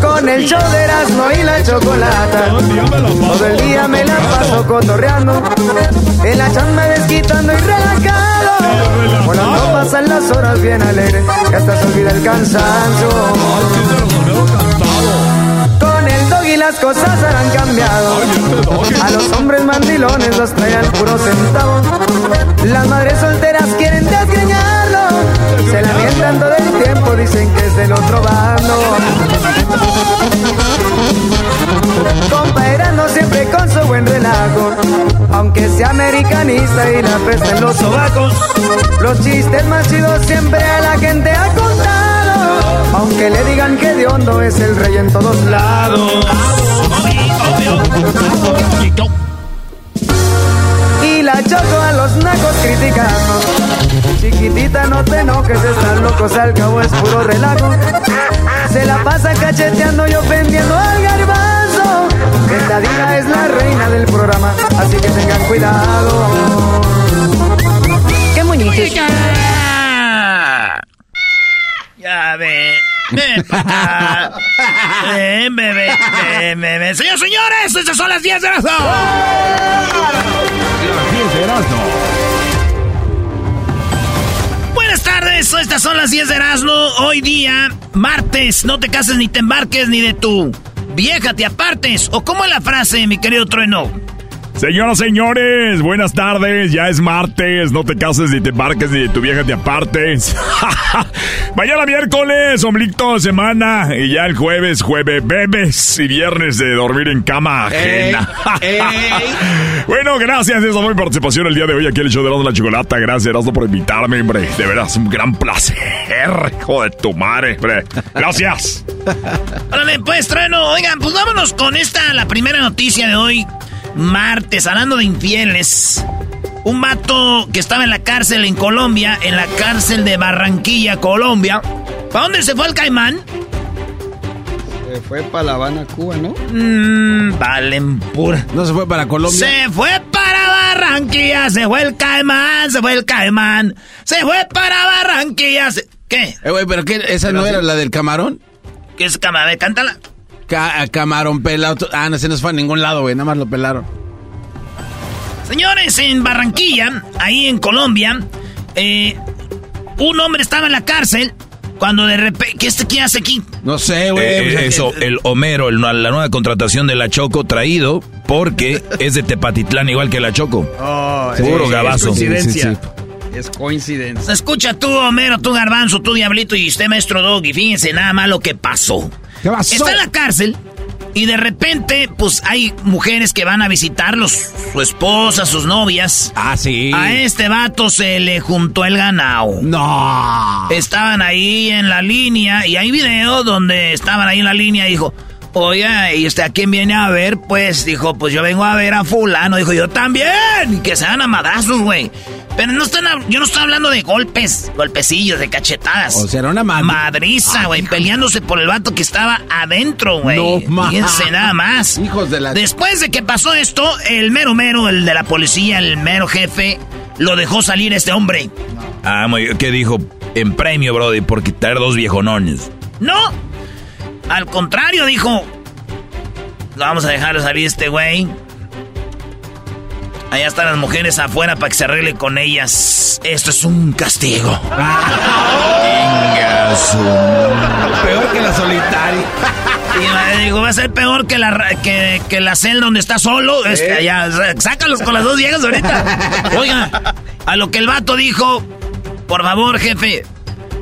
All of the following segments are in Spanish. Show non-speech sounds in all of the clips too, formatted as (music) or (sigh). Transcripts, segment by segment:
Con el show de Erasmo y la chocolata. Todo el día me la paso cotorreando. En la chamba desquitando y relajado. Volando pasan las horas bien alegres. Y hasta se olvida el cansancio. Con el dog y las cosas han cambiado. A los hombres mandilones los traen puro centavo. Las madres solteras quieren desgreñarlo. Se lamentan todo el tiempo, dicen que es del otro bando. Comparando siempre con su buen relajo. Aunque sea americanista y la peste en los sobacos. Los chistes más chidos siempre a la gente ha contado. Aunque le digan que de hondo es el rey en todos lados. La choco a los nacos criticando. Chiquitita, no te enojes, están locos, al cabo es puro relajo. Se la pasa cacheteando y ofendiendo al garbanzo. Esta diva es la reina del programa, así que tengan cuidado. Qué bonitos. Ya ve. Ven, bebé. Ven, bebé. Señores, señores, estas son las 10 de las Buenas tardes, estas son las 10 de Erasmo. Hoy día, martes, no te cases ni te embarques ni de tu vieja te apartes. ¿O cómo es la frase, mi querido Trueno? Señoras, señores, buenas tardes. Ya es martes. No te cases ni te embarques ni tu vieja te apartes. (laughs) Mañana miércoles, omblito de semana. Y ya el jueves, jueves, bebes. Y viernes de dormir en cama ajena. (laughs) bueno, gracias. Esa fue mi participación el día de hoy aquí en el show de la Chocolata. Gracias, Erasmo, por invitarme, hombre. De verdad, es un gran placer. Hijo de tu madre, hombre. Gracias. (laughs) Órale, pues, Trueno. Oigan, pues vámonos con esta, la primera noticia de hoy. Martes, hablando de infieles. Un vato que estaba en la cárcel en Colombia, en la cárcel de Barranquilla, Colombia. ¿Para dónde se fue el caimán? Se fue para La Habana, Cuba, ¿no? Mmm, valen pura. No se fue para Colombia. Se fue para Barranquilla, se fue el caimán, se fue el caimán. Se fue para Barranquilla. se- ¿Qué? Eh, güey, pero qué, esa no era la del camarón. ¿Qué es camarón? Cántala. Ca- camarón pelado. Ah, no, ese no se fue a ningún lado, güey. Nada más lo pelaron. Señores, en Barranquilla, ahí en Colombia, eh, un hombre estaba en la cárcel cuando de repente... ¿Qué, este, ¿Qué hace aquí? No sé, güey. Eh, pues, eso, el Homero, el- la nueva contratación de la Choco traído porque (laughs) es de Tepatitlán igual que la Choco. oh, Puro sí, gabazo. Es coincidencia. Sí, sí, Es coincidencia. Escucha tú, Homero, tú, Garbanzo, tú, Diablito y usted, Maestro Dog, y fíjense nada más lo que pasó. ¿Qué pasó? Está en la cárcel y de repente, pues hay mujeres que van a visitarlos, su esposa, sus novias. Ah, sí. A este vato se le juntó el ganado. No. Estaban ahí en la línea y hay video donde estaban ahí en la línea y dijo, Oiga, ¿y usted a quién viene a ver? Pues dijo, pues yo vengo a ver a fulano. Dijo, yo también. Y que se dan a madrazos, güey. Pero no están, yo no estoy hablando de golpes, golpecillos, de cachetadas. O sea, era una madriza, güey, peleándose por el vato que estaba adentro, güey. No Fíjense nada más. Hijos de la... Después de que pasó esto, el mero mero, el de la policía, el mero jefe, lo dejó salir este hombre. Ah, ¿qué dijo? En premio, Brody, por quitar dos viejonones. No, al contrario, dijo, vamos a dejarlo salir este güey. Allá están las mujeres afuera para que se arregle con ellas. Esto es un castigo. Peor que la solitaria. Y digo, va a ser peor que la, que, que la celda donde está solo. Este, allá, sácalos con las dos viejas ahorita. Oiga, a lo que el vato dijo, por favor, jefe,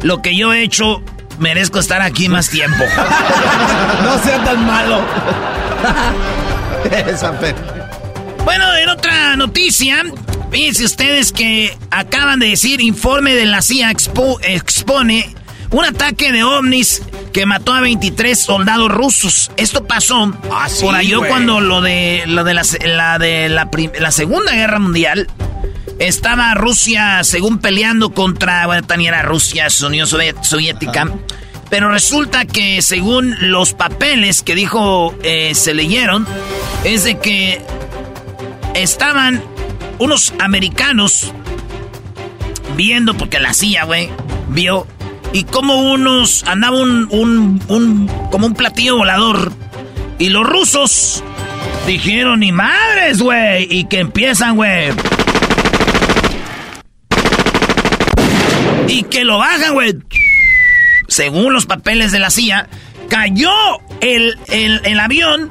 lo que yo he hecho merezco estar aquí más tiempo. (laughs) no sea tan malo. (laughs) bueno, en otra noticia, fíjense ustedes que acaban de decir, informe de la CIA expone un ataque de ovnis que mató a 23 soldados rusos. Esto pasó ah, por ahí cuando lo de, lo de, la, de la, Segunda Guerra Mundial estaba Rusia, según peleando contra, bueno, también era Rusia, Unión Soviética. Pero resulta que según los papeles que dijo, eh, se leyeron, es de que estaban unos americanos viendo, porque la CIA, güey, vio, y como unos, andaba un, un, un, como un platillo volador, y los rusos dijeron, ni madres, güey, y que empiezan, güey. Y que lo bajan, güey según los papeles de la CIA, cayó el, el, avión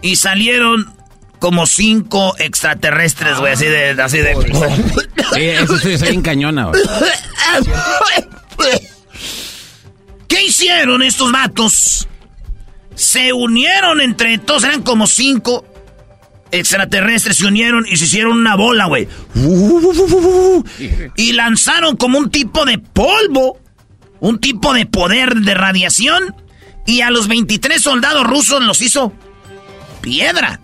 y salieron como cinco extraterrestres, güey, así de... Así de... (laughs) Sí, eso sí, es en cañona, güey. ¿Qué hicieron estos vatos? Se unieron entre todos, eran como cinco extraterrestres, se unieron y se hicieron una bola, güey. Y lanzaron como un tipo de polvo un tipo de poder de radiación y a los 23 soldados rusos los hizo piedra.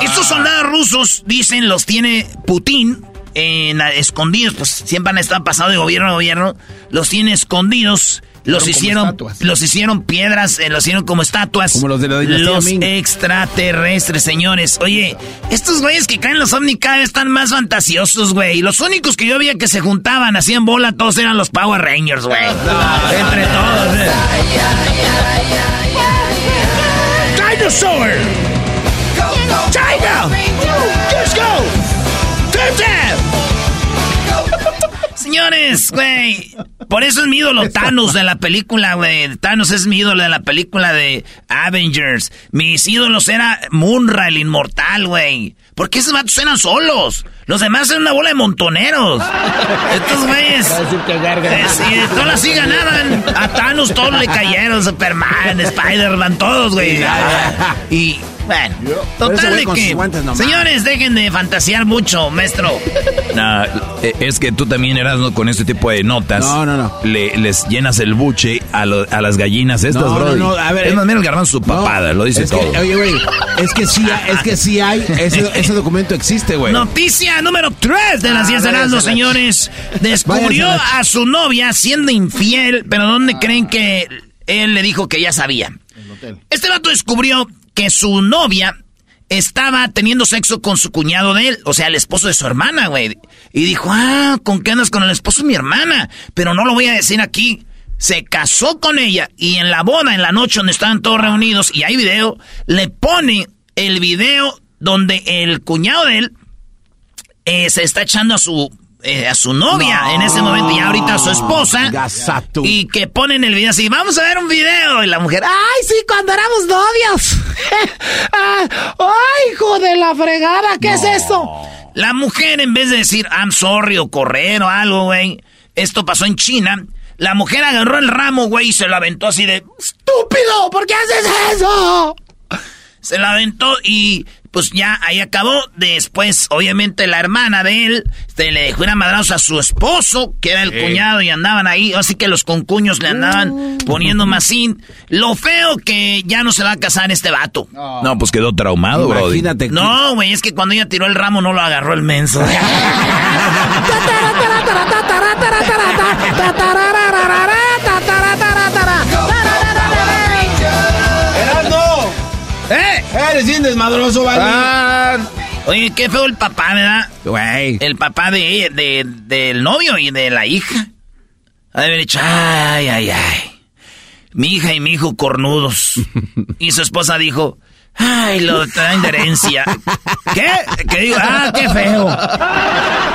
Estos soldados rusos, dicen, los tiene Putin en, escondidos, pues siempre han estado pasado de gobierno a gobierno, los tiene escondidos los hicieron, los hicieron piedras, eh, los hicieron como estatuas. Como los de la Los extraterrestres, señores. Oye, estos güeyes que caen los ovni cada vez están más fantasiosos, güey. Los únicos que yo veía que se juntaban, hacían bola, todos eran los Power Rangers, güey. Entre todos. Eh. Dinosaur. China. Let's go. Señores, güey. Por eso es mi ídolo Thanos de la película, güey. Thanos es mi ídolo de la película de Avengers. Mis ídolos era Munra, el inmortal, güey. Porque esos vatos eran solos. Los demás eran una bola de montoneros. Estos güeyes. Eh, sí, todos así ganaban. A Thanos todos le cayeron. Superman, Spider-Man, todos, güey. Y bueno, total de que... Señores, dejen de fantasear mucho, maestro. No, e, es que tú también eras con este tipo de notas. No, no, no. Le, les llenas el buche a, a las gallinas estas, no, bro. No, no, a ver. Es más, mira el garbanzo su papada, lo dice todo. oye, güey, es que sí, es que sí hay, (laughs) ese, ese documento existe, güey. Noticia número 3 de las 10 de los señores. Descubrió a su novia siendo infiel, pero ¿dónde creen que él le dijo que ya sabía? Este vato descubrió que su novia estaba teniendo sexo con su cuñado de él, o sea, el esposo de su hermana, güey. Y dijo, ah, ¿con qué andas con el esposo de mi hermana? Pero no lo voy a decir aquí. Se casó con ella y en la boda, en la noche donde estaban todos reunidos y hay video, le pone el video donde el cuñado de él eh, se está echando a su eh, a su novia en ese momento y ahorita a su esposa. Y que ponen el video así, vamos a ver un video. Y la mujer, ay, sí, cuando éramos novios. (laughs) Ah, ay, hijo de la fregada, ¿qué es eso? La mujer, en vez de decir, I'm sorry, o correr o algo, güey, esto pasó en China. La mujer agarró el ramo, güey, y se lo aventó así de, estúpido, ¿por qué haces eso? Se la aventó y pues ya ahí acabó. Después, obviamente, la hermana de él este, le dejó una madrazo a su esposo, que era el cuñado, y andaban ahí. Así que los concuños le andaban poniendo masín. Lo feo que ya no se va a casar este vato. No, pues quedó traumado, bro. Imagínate. que- No, güey, es que cuando ella tiró el ramo no lo agarró el menso. (laughs) (laughs) ¡Eres bien desmadroso, vale! Ah, Oye, qué feo el papá, ¿verdad? Güey. El papá de, de, del novio y de la hija. Ha de haber dicho, ay, ay, ay. Mi hija y mi hijo cornudos. Y su esposa dijo, ay, lo traen de herencia. ¿Qué? ¿Qué digo? Ah, qué feo.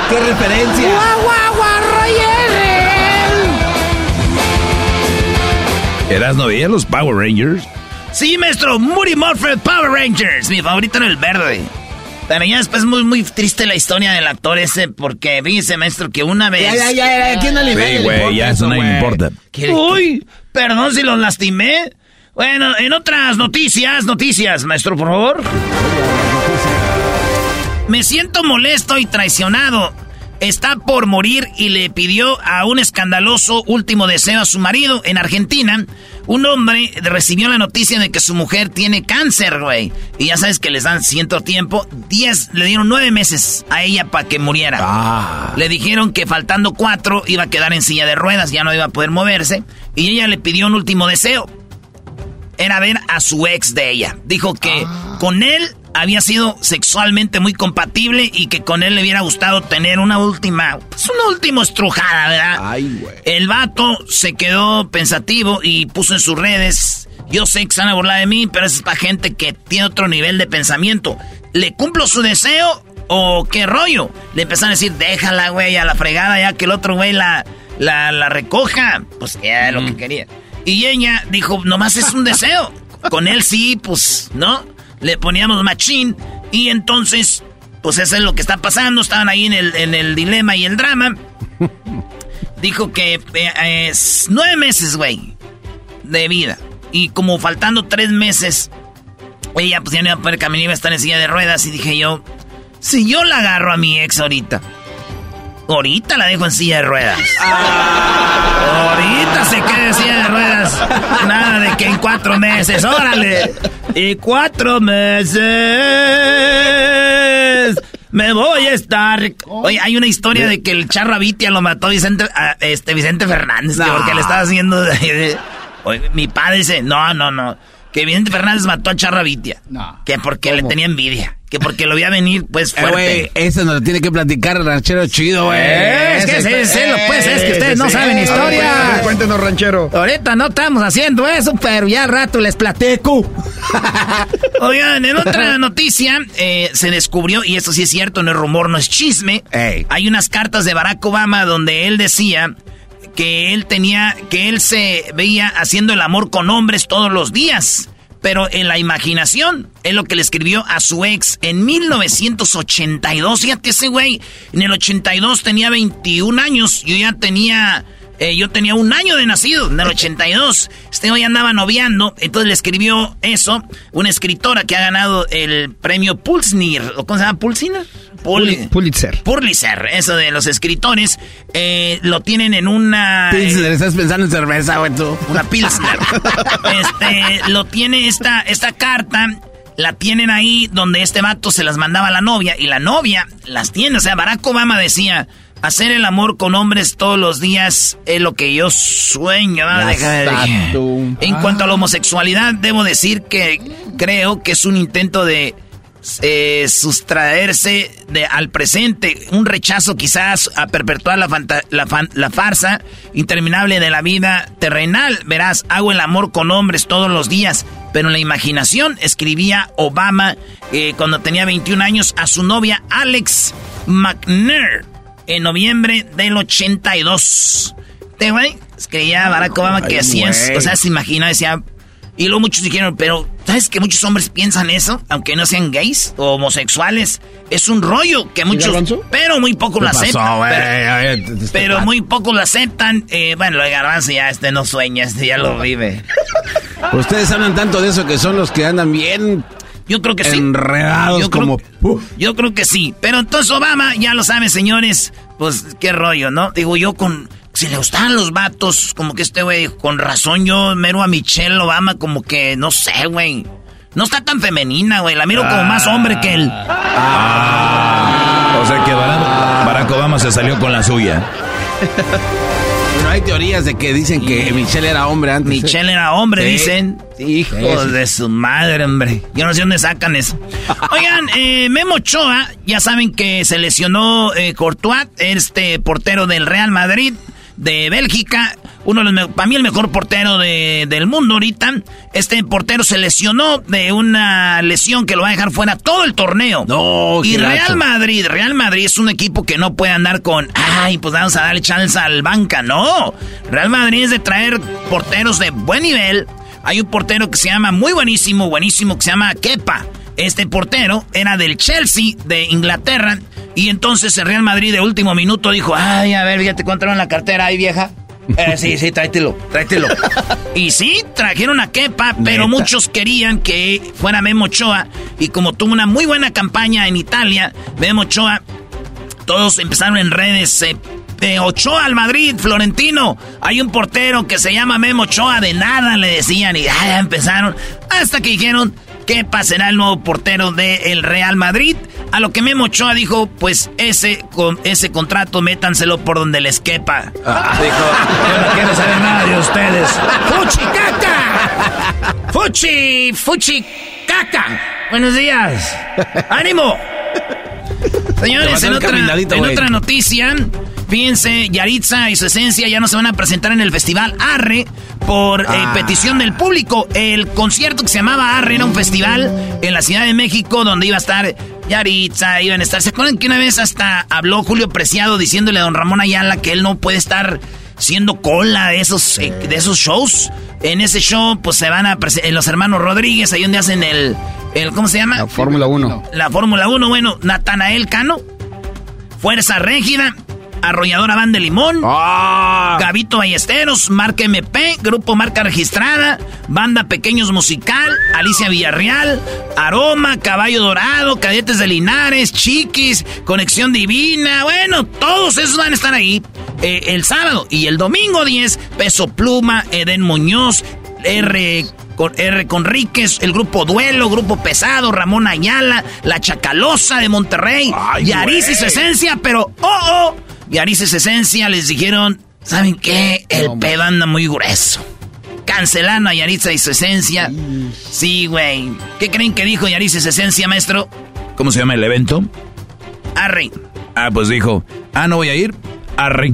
¡Qué referencia! ¿Eras no veía los Power Rangers? Sí, maestro, Moody Morphin Power Rangers. Mi favorito era el verde. Pero ya después muy, muy triste la historia del actor ese, porque dice, maestro, que una vez... Ya, ya, ya, ya, ¿quién no le Sí, güey, ya eso le importa. Uy, perdón si los lastimé. Bueno, en otras noticias, noticias, maestro, por favor. Me siento molesto y traicionado. Está por morir y le pidió a un escandaloso último deseo a su marido en Argentina. Un hombre recibió la noticia de que su mujer tiene cáncer, güey. Y ya sabes que les dan cierto tiempo. Diez, le dieron nueve meses a ella para que muriera. Ah. Le dijeron que faltando cuatro iba a quedar en silla de ruedas, ya no iba a poder moverse. Y ella le pidió un último deseo. Era ver a su ex de ella. Dijo que con él había sido sexualmente muy compatible y que con él le hubiera gustado tener una última, pues una última estrujada, ¿verdad? Ay, güey. El vato se quedó pensativo y puso en sus redes, yo sé que se van a burlar de mí, pero es para gente que tiene otro nivel de pensamiento. ¿Le cumplo su deseo o qué rollo? Le empezaron a decir, déjala, güey, a la fregada, ya que el otro güey la, la, la recoja. Pues ya lo que quería. Y ella dijo, nomás es un deseo. (laughs) Con él sí, pues, ¿no? Le poníamos machín y entonces, pues eso es lo que está pasando. Estaban ahí en el, en el dilema y el drama. (laughs) Dijo que eh, es nueve meses, güey, de vida. Y como faltando tres meses, ella pues ya no iba a poder caminar, iba a estar en silla de ruedas. Y dije yo, si yo la agarro a mi ex ahorita, ahorita la dejo en silla de ruedas. Ahorita se queda en silla de ruedas. Nada de que en cuatro meses, órale. Y cuatro meses. Me voy a estar. Oye, hay una historia de que el charro Vitia lo mató Vicente, a, este, Vicente Fernández, que porque le estaba haciendo. Oye, mi padre dice: No, no, no. Que Vicente Fernández mató a Charra Vitia. No. Que porque le tenía envidia. Que porque lo veía venir, pues Eh, fuerte. güey, eso nos lo tiene que platicar el ranchero chido, güey. Eh, es que Ese- pues, es que ustedes no saben historia. Cuéntenos, ranchero. Ahorita no estamos haciendo eso, pero ya al rato les platico. (laughs) Oigan, en otra noticia eh, se descubrió, y esto sí es cierto, no es rumor, no es chisme. Ey. Hay unas cartas de Barack Obama donde él decía que él tenía, que él se veía haciendo el amor con hombres todos los días. Pero en la imaginación, es lo que le escribió a su ex en 1982. Fíjate, ese güey en el 82 tenía 21 años. Yo ya tenía, eh, yo tenía un año de nacido, en el 82. Este güey andaba noviando, entonces le escribió eso. Una escritora que ha ganado el premio Pulsnir. ¿o ¿Cómo se llama? ¿Pulsnir? Pul- Pulitzer. Pulitzer, eso de los escritores, eh, lo tienen en una... Pilsner, estás pensando en cerveza, güey, tú. Una Pilsner. (laughs) este, lo tiene esta, esta carta, la tienen ahí donde este vato se las mandaba a la novia y la novia las tiene. O sea, Barack Obama decía, hacer el amor con hombres todos los días es lo que yo sueño. Ah. En cuanto a la homosexualidad, debo decir que creo que es un intento de eh, sustraerse de, al presente, un rechazo quizás a perpetuar la, fanta- la, fan- la farsa interminable de la vida terrenal. Verás, hago el amor con hombres todos los días, pero en la imaginación escribía Obama eh, cuando tenía 21 años a su novia Alex McNair en noviembre del 82. Este güey escribía Barack Obama que hacía, o sea, se imagina, decía, y luego muchos dijeron, pero ¿sabes que muchos hombres piensan eso? Aunque no sean gays o homosexuales. Es un rollo que muchos... Pero muy pocos lo ¿Qué aceptan. pasó, pero- este pero vato. muy pocos lo aceptan. Eh, bueno, lo de Garbanzo ya este no sueña, este ya lo vive. Ustedes hablan tanto de eso que son los que andan bien Yo creo que sí. Enredados yo creo, como... Yo creo que sí. Pero entonces Obama, ya lo saben, señores, pues qué rollo, ¿no? Digo, yo con... Si le gustaban los vatos, como que este güey, con razón yo mero a Michelle Obama como que, no sé, güey. No está tan femenina, güey. La miro como más hombre que él. Ah. O sea que Barack Obama se salió con la suya. (laughs) Hay teorías de que dicen que Michelle era hombre antes. ¿eh? Michelle era hombre, dicen. Hijos de su madre, hombre. Yo no sé dónde sacan eso. (laughs) Oigan, eh, Memo Ochoa, ya saben que se lesionó eh, Courtois, este portero del Real Madrid de Bélgica, uno de los, para mí el mejor portero del mundo ahorita. Este portero se lesionó de una lesión que lo va a dejar fuera todo el torneo. No, y Real Madrid, Real Madrid es un equipo que no puede andar con, ay, pues vamos a darle chance al banca. No, Real Madrid es de traer porteros de buen nivel. Hay un portero que se llama muy buenísimo, buenísimo, que se llama Kepa. Este portero era del Chelsea de Inglaterra y entonces el Real Madrid de último minuto dijo, ay, a ver, fíjate cuánto en la cartera ahí, vieja. Eh, sí, sí, tráetelo, tráetelo. (laughs) y sí, trajeron a Kepa, pero muchos querían que fuera Memo Ochoa. Y como tuvo una muy buena campaña en Italia, Memo Ochoa, todos empezaron en redes. Eh, de Ochoa al Madrid, Florentino. Hay un portero que se llama Memo Ochoa, de nada le decían. Y ya empezaron. Hasta que dijeron, ¿Qué pasará el nuevo portero del Real Madrid? A lo que Memo Ochoa dijo, pues ese, con, ese contrato métanselo por donde les quepa. Ah. Dijo, yo no quiero saber nada de ustedes. ¡Fuchi caca! ¡Fuchi! ¡Fuchi caca! Buenos días. (laughs) ¡Ánimo! Señores, en otra, en otra noticia, fíjense, Yaritza y su esencia ya no se van a presentar en el festival Arre por eh, ah. petición del público. El concierto que se llamaba Arre era un festival en la Ciudad de México donde iba a estar Yaritza, iban a estar. ¿Se acuerdan que una vez hasta habló Julio Preciado diciéndole a don Ramón Ayala que él no puede estar siendo cola de esos, eh, de esos shows? En ese show, pues se van a presentar los hermanos Rodríguez, ahí donde hacen el ¿cómo se llama? La Fórmula 1. La Fórmula 1, bueno, Natanael Cano, Fuerza Régida, Arrolladora Van de Limón, ah. Gavito Ballesteros, Marca MP, Grupo Marca Registrada, Banda Pequeños Musical, Alicia Villarreal, Aroma, Caballo Dorado, Cadetes de Linares, Chiquis, Conexión Divina, bueno, todos esos van a estar ahí eh, el sábado y el domingo 10, Peso Pluma, Eden Muñoz, R con R. Conríquez, el grupo Duelo, Grupo Pesado, Ramón Ayala, La Chacalosa de Monterrey, Yaris y su esencia, pero oh, oh, Su esencia les dijeron, ¿saben qué? El pedo anda muy grueso. Cancelando a Yaritza y su esencia. Sí, güey. ¿Qué creen que dijo Yaritza y su esencia, maestro? ¿Cómo se llama el evento? Arre. Ah, pues dijo, ah, no voy a ir. Arre.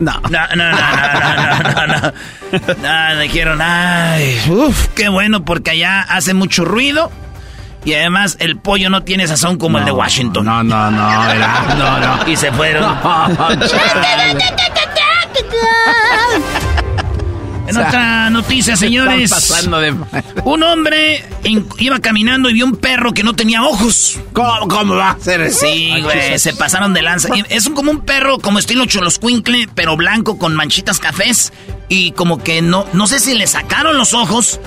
No. No, no, no, no, no, no. no. (laughs) dijeron, ay, uf, qué bueno, porque allá hace mucho ruido. Y además el pollo no tiene sazón como el de Washington. No, no, no, era, (laughs) no, no. Y se fueron. En otra noticia, señores. Un hombre iba caminando y vio un perro que no tenía ojos. ¿Cómo, va a ser Sí, güey, se pasaron de lanza. Es como un perro como estilo Choloscuincle, pero blanco con manchitas cafés. Y como que no, no sé si le sacaron los ojos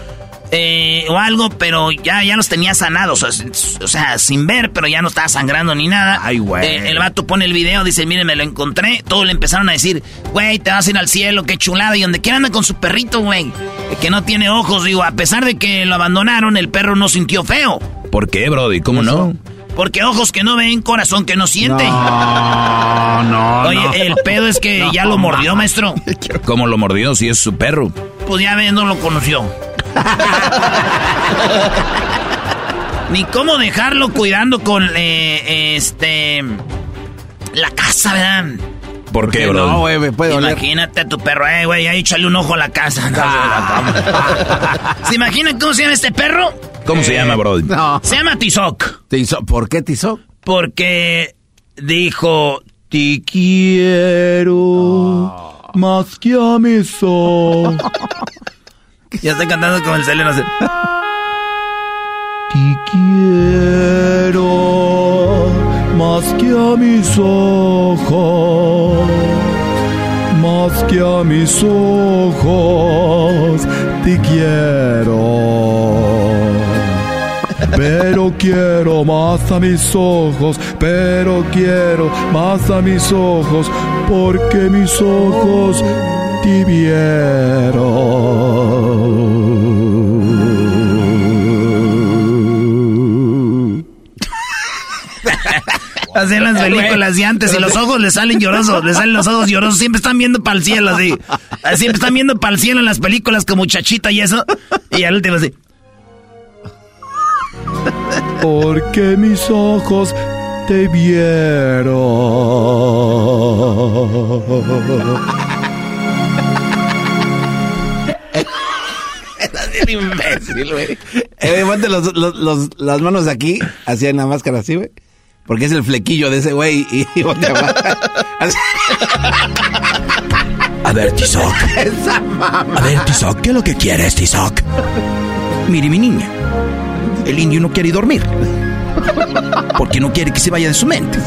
eh, o algo, pero ya, ya los tenía sanados. O sea, sin ver, pero ya no estaba sangrando ni nada. Ay, güey. Eh, el vato pone el video, dice, miren, me lo encontré. Todos le empezaron a decir, güey, te vas a ir al cielo, qué chulada. Y donde quiera anda con su perrito, güey. Que no tiene ojos, digo, a pesar de que lo abandonaron, el perro no sintió feo. ¿Por qué, Brody? ¿Cómo no? Porque ojos que no ven, corazón que no siente. No, no. (laughs) Oye, el pedo es que (laughs) ya lo mordió, maestro. (laughs) ¿Cómo lo mordió si es su perro? Pues ya no lo conoció. (laughs) Ni cómo dejarlo cuidando con eh, este la casa, ¿verdad? ¿Por qué, bro? No, güey, me puede Imagínate a tu perro, eh, güey, ahí échale un ojo a la casa. (laughs) ¿Se imaginan cómo se llama este perro? ¿Cómo se llama, bro? No. Se llama Tizoc. ¿Por qué Tizoc? Porque dijo, te quiero más que a mis ojos. (laughs) Ya estoy cantando con el celero. Te quiero más que a mis ojos, más que a mis ojos, te quiero. pero quiero más a mis ojos, pero quiero más a mis ojos, porque mis ojos te vieron. Así en las películas de antes y los ojos le salen llorosos, le salen los ojos llorosos, siempre están viendo para el cielo así. Siempre están viendo para el cielo en las películas como muchachita y eso. Y al último así. Porque mis ojos te vieron. Bien imbécil, güey. Eh, ponte los, los, los, las manos aquí, así en la máscara así, güey. Porque es el flequillo de ese güey y, y ponte. A ver, Tizoc. Esa mamá. A ver, Tizoc, ¿qué es lo que quieres, Tizoc? Mire, mi niña. El indio no quiere dormir. Porque no quiere que se vaya de su mente.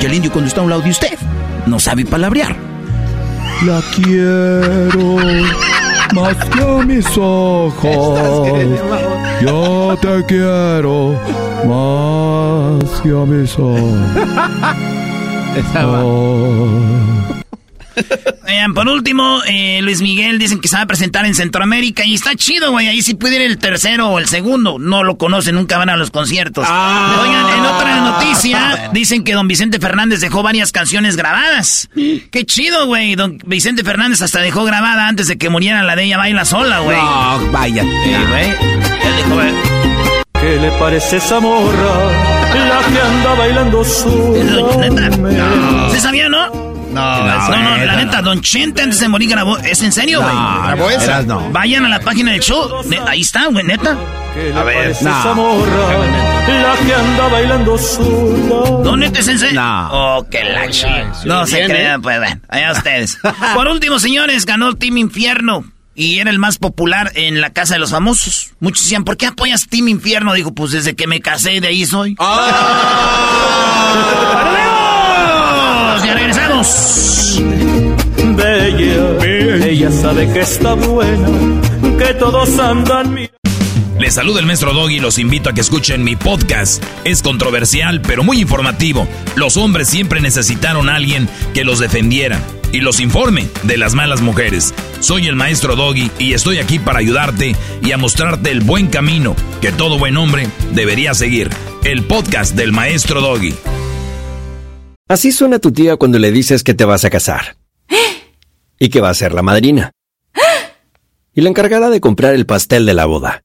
Y el indio cuando está a un lado de usted no sabe palabrear. La quiero más que a mis ojos. Yo te quiero más que a mis ojos. (laughs) (laughs) Oigan, por último, eh, Luis Miguel dicen que se va a presentar en Centroamérica y está chido, güey. Ahí sí puede ir el tercero o el segundo. No lo conocen, nunca van a los conciertos. Oigan, en otra noticia, (laughs) dicen que don Vicente Fernández dejó varias canciones grabadas. Qué chido, güey. Don Vicente Fernández hasta dejó grabada antes de que muriera la de ella baila sola, güey. No, vaya. Güey. Güey, ¿Qué le parece esa morra? La que anda bailando sola. ¿Se sabía, no? No, No, no, la neta, Don Chente antes de morir grabó. ¿Es en serio, güey? grabó esa. No. Vayan a la página del show. Ahí está, güey, neta. ¿Qué le A ver, no. esa morra? La que anda bailando sola. ¿Dónde te sensei? No. Oh, qué la chi- No se crean, pues, bueno, allá ustedes. (laughs) Por último, señores, ganó Team Infierno. Y era el más popular en la casa de los famosos. Muchos decían, ¿por qué apoyas Team Infierno? Dijo, pues desde que me casé, de ahí soy. ¡Volvemos! ¡Ya regresamos! Bella, ella sabe que está buena, que todos andan mirando. Les saluda el maestro Doggy y los invito a que escuchen mi podcast. Es controversial, pero muy informativo. Los hombres siempre necesitaron a alguien que los defendiera y los informe de las malas mujeres. Soy el maestro Doggy y estoy aquí para ayudarte y a mostrarte el buen camino que todo buen hombre debería seguir. El podcast del maestro Doggy. Así suena tu tía cuando le dices que te vas a casar. (gasps) Y que va a ser la madrina. (gasps) Y la encargada de comprar el pastel de la boda.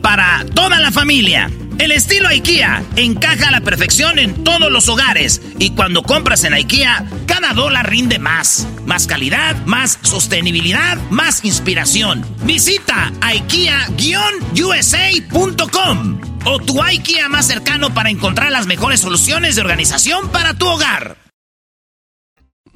para toda la familia. El estilo IKEA encaja a la perfección en todos los hogares y cuando compras en IKEA, cada dólar rinde más. Más calidad, más sostenibilidad, más inspiración. Visita IKEA-USA.com o tu IKEA más cercano para encontrar las mejores soluciones de organización para tu hogar.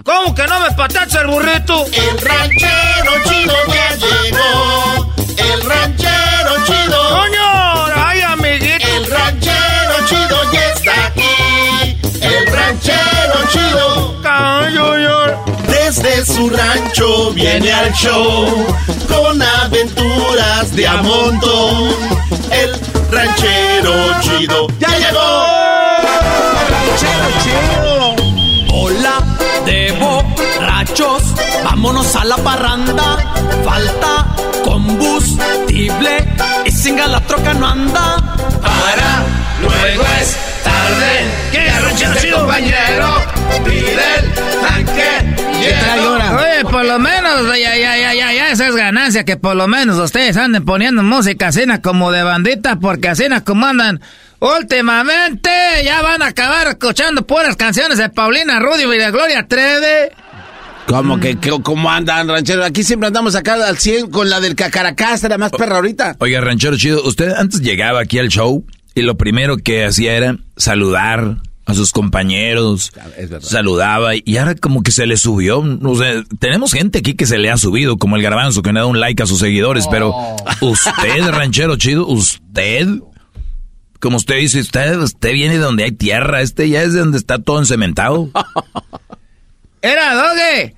¿Cómo que no me patacha el burrito? El ranchero chido ya llegó. El ranchero chido. ¡Coño! ¡Ay, amiguito! El ranchero chido ya está aquí. El ranchero chido. ¡Coño, yo! De días de su rancho viene al show con aventuras de a montón. El ranchero chido ya llegó. Hola de borrachos, vámonos a la parranda. Falta combustible y sin gas la troca no anda. Para luego es tarde. ¿Qué ranchero chido? compañero? Pide el tanque. Oye, por lo menos, ya, ya, ya, ya, ya, esa es ganancia, que por lo menos ustedes anden poniendo música así como de bandita, porque así como andan últimamente, ya van a acabar escuchando puras canciones de Paulina Rubio y de Gloria Trevi. ¿Cómo que, que- cómo andan, ranchero? Aquí siempre andamos acá al 100 con la del cacaracás, era más perra ahorita. Oiga, ranchero chido, usted antes llegaba aquí al show y lo primero que hacía era saludar a sus compañeros, saludaba y ahora como que se le subió, no sé, tenemos gente aquí que se le ha subido, como el garbanzo que le da un like a sus seguidores, pero usted, ranchero chido, usted, como usted dice, usted, usted viene de donde hay tierra, este ya es de donde está todo encementado. (laughs) Era, Doge,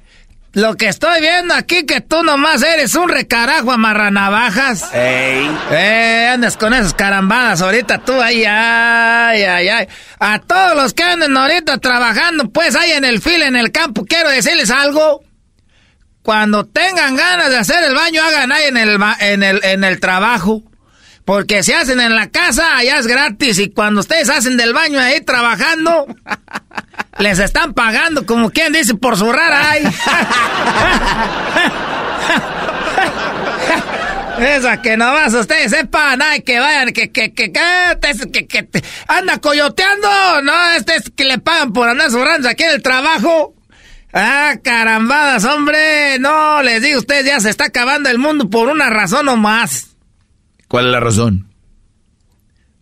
lo que estoy viendo aquí que tú nomás eres un recarajo amarranavajas. Ey. Eh, andas con esas carambadas ahorita tú ahí, ay, ay, ay. A todos los que anden ahorita trabajando, pues ahí en el fil, en el campo, quiero decirles algo. Cuando tengan ganas de hacer el baño, hagan ahí en el, en el, en el trabajo. Porque si hacen en la casa, allá es gratis. Y cuando ustedes hacen del baño ahí trabajando, (laughs) les están pagando, como quien dice, por su rara ay. (laughs) Esa que no vas, ustedes sepan, ay, que vayan, que, que, que, que, que, que anda coyoteando, no, este es que le pagan por andar sobrando aquí en el trabajo. Ah, carambadas, hombre, no, les digo, ustedes ya se está acabando el mundo por una razón o más. ¿Cuál es la razón?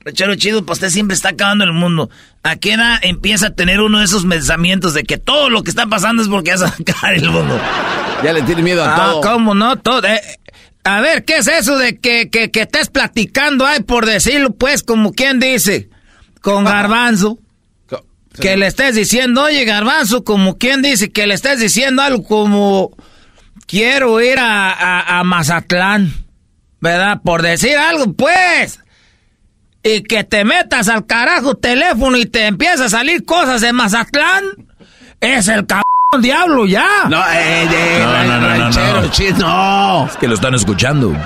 Rechero chido, pues usted siempre está acabando el mundo. ¿A qué edad empieza a tener uno de esos pensamientos de que todo lo que está pasando es porque vas a acabar el mundo? Ya le tiene miedo a Ah, todo. ¿cómo no? Todo. eh, a ver, ¿qué es eso de que, que, que estés platicando, ay, por decirlo, pues, como quien dice, con Garbanzo? Que le estés diciendo, oye, Garbanzo, como quien dice, que le estés diciendo algo como, quiero ir a, a, a Mazatlán, ¿verdad? Por decir algo, pues. Y que te metas al carajo teléfono y te empieza a salir cosas de Mazatlán. Es el cabrón diablo ya. No, eh, eh, No, no, no, no, ranchero no. no. Es que lo están escuchando.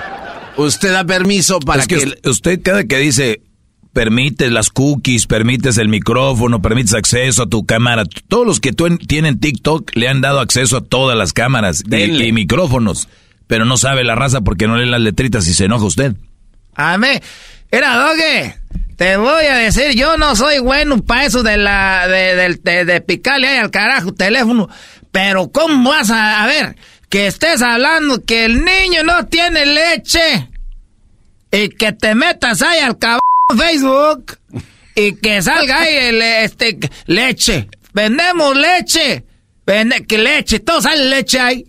Usted da permiso para Es que, que... us- usted cada que dice permites las cookies, permites el micrófono, permites acceso a tu cámara, todos los que tienen TikTok le han dado acceso a todas las cámaras y micrófonos, pero no sabe la raza porque no lee las letritas y se enoja usted. A mí, era Doge, te voy a decir, yo no soy bueno para eso de la, de, de- de picarle ahí al carajo teléfono, pero ¿cómo vas a, a ver, que estés hablando que el niño no tiene leche y que te metas ahí al cabrón Facebook y que salga ahí el, este, leche, vendemos leche, vende, que leche, todo sale leche ahí.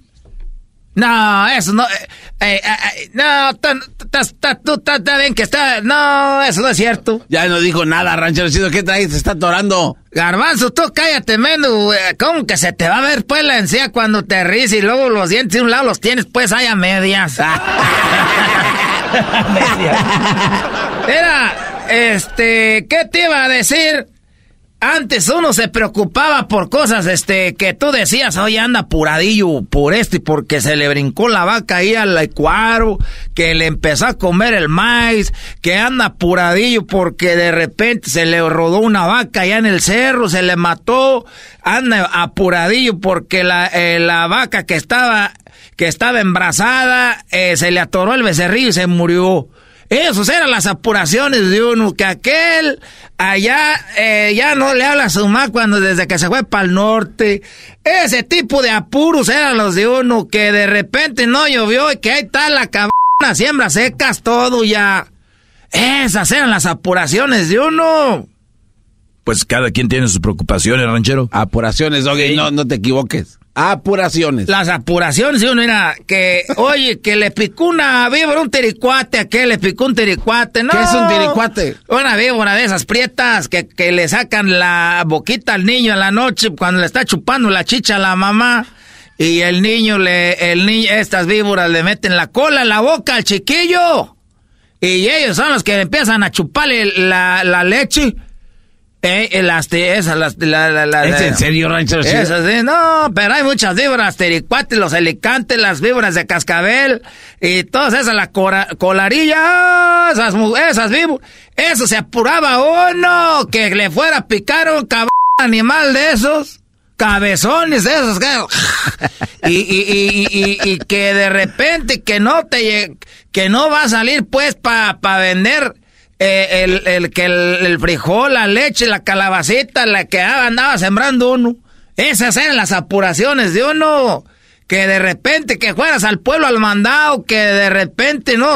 No, eso no. eh, eh, eh, no, tan- tas- ta- tú estás bien que está. No, eso no es cierto. Ya no dijo nada, ranchero chido. ¿Qué traes? Se está atorando. Garbanzo, tú cállate, mendo. ¿Cómo que se te va a ver pues la encía cuando te ríes y luego los dientes de un lado los tienes pues ahí a medias? (laughs) Era, este, ¿qué te iba a decir? Antes uno se preocupaba por cosas, este, que tú decías, oye, anda apuradillo por este, porque se le brincó la vaca ahí al licuaro, que le empezó a comer el maíz, que anda apuradillo porque de repente se le rodó una vaca allá en el cerro, se le mató, anda apuradillo porque la, eh, la vaca que estaba, que estaba embarazada, eh, se le atoró el becerrillo y se murió. Esas eran las apuraciones de uno, que aquel allá eh, ya no le habla a su mamá cuando desde que se fue para el norte. Ese tipo de apuros eran los de uno, que de repente no llovió y que ahí está la cabrona, siembra secas, todo ya. Esas eran las apuraciones de uno. Pues cada quien tiene sus preocupaciones, ranchero. Apuraciones, Doggy, no, no te equivoques. Apuraciones. Las apuraciones uno era que, oye, que le picó una víbora, un tiricuate, que le picó un tiricuate, ¿no? ¿Qué es un tiricuate? Una víbora de esas prietas que, que le sacan la boquita al niño en la noche cuando le está chupando la chicha a la mamá. Y el niño le, el niño, estas víboras le meten la cola en la boca al chiquillo. Y ellos son los que empiezan a chuparle la, la leche. Eh, las, esas, las, la, la, la, ¿Es en serio, ranchero? esas, sí, no, pero hay muchas víboras, tericuates, los helicantes, las víboras de cascabel, y todas esas, la cora- colarilla, esas, esas víboras, eso se apuraba uno, que le fuera a picar un cabrón animal de esos, cabezones de esos, que- (laughs) y, y, y, y, y que de repente que no te, que no va a salir pues para pa vender, eh, el, el que el, el frijol, la leche, la calabacita, la que andaba sembrando uno. Esas eran las apuraciones de uno. Que de repente que fueras al pueblo al mandado, que de repente no,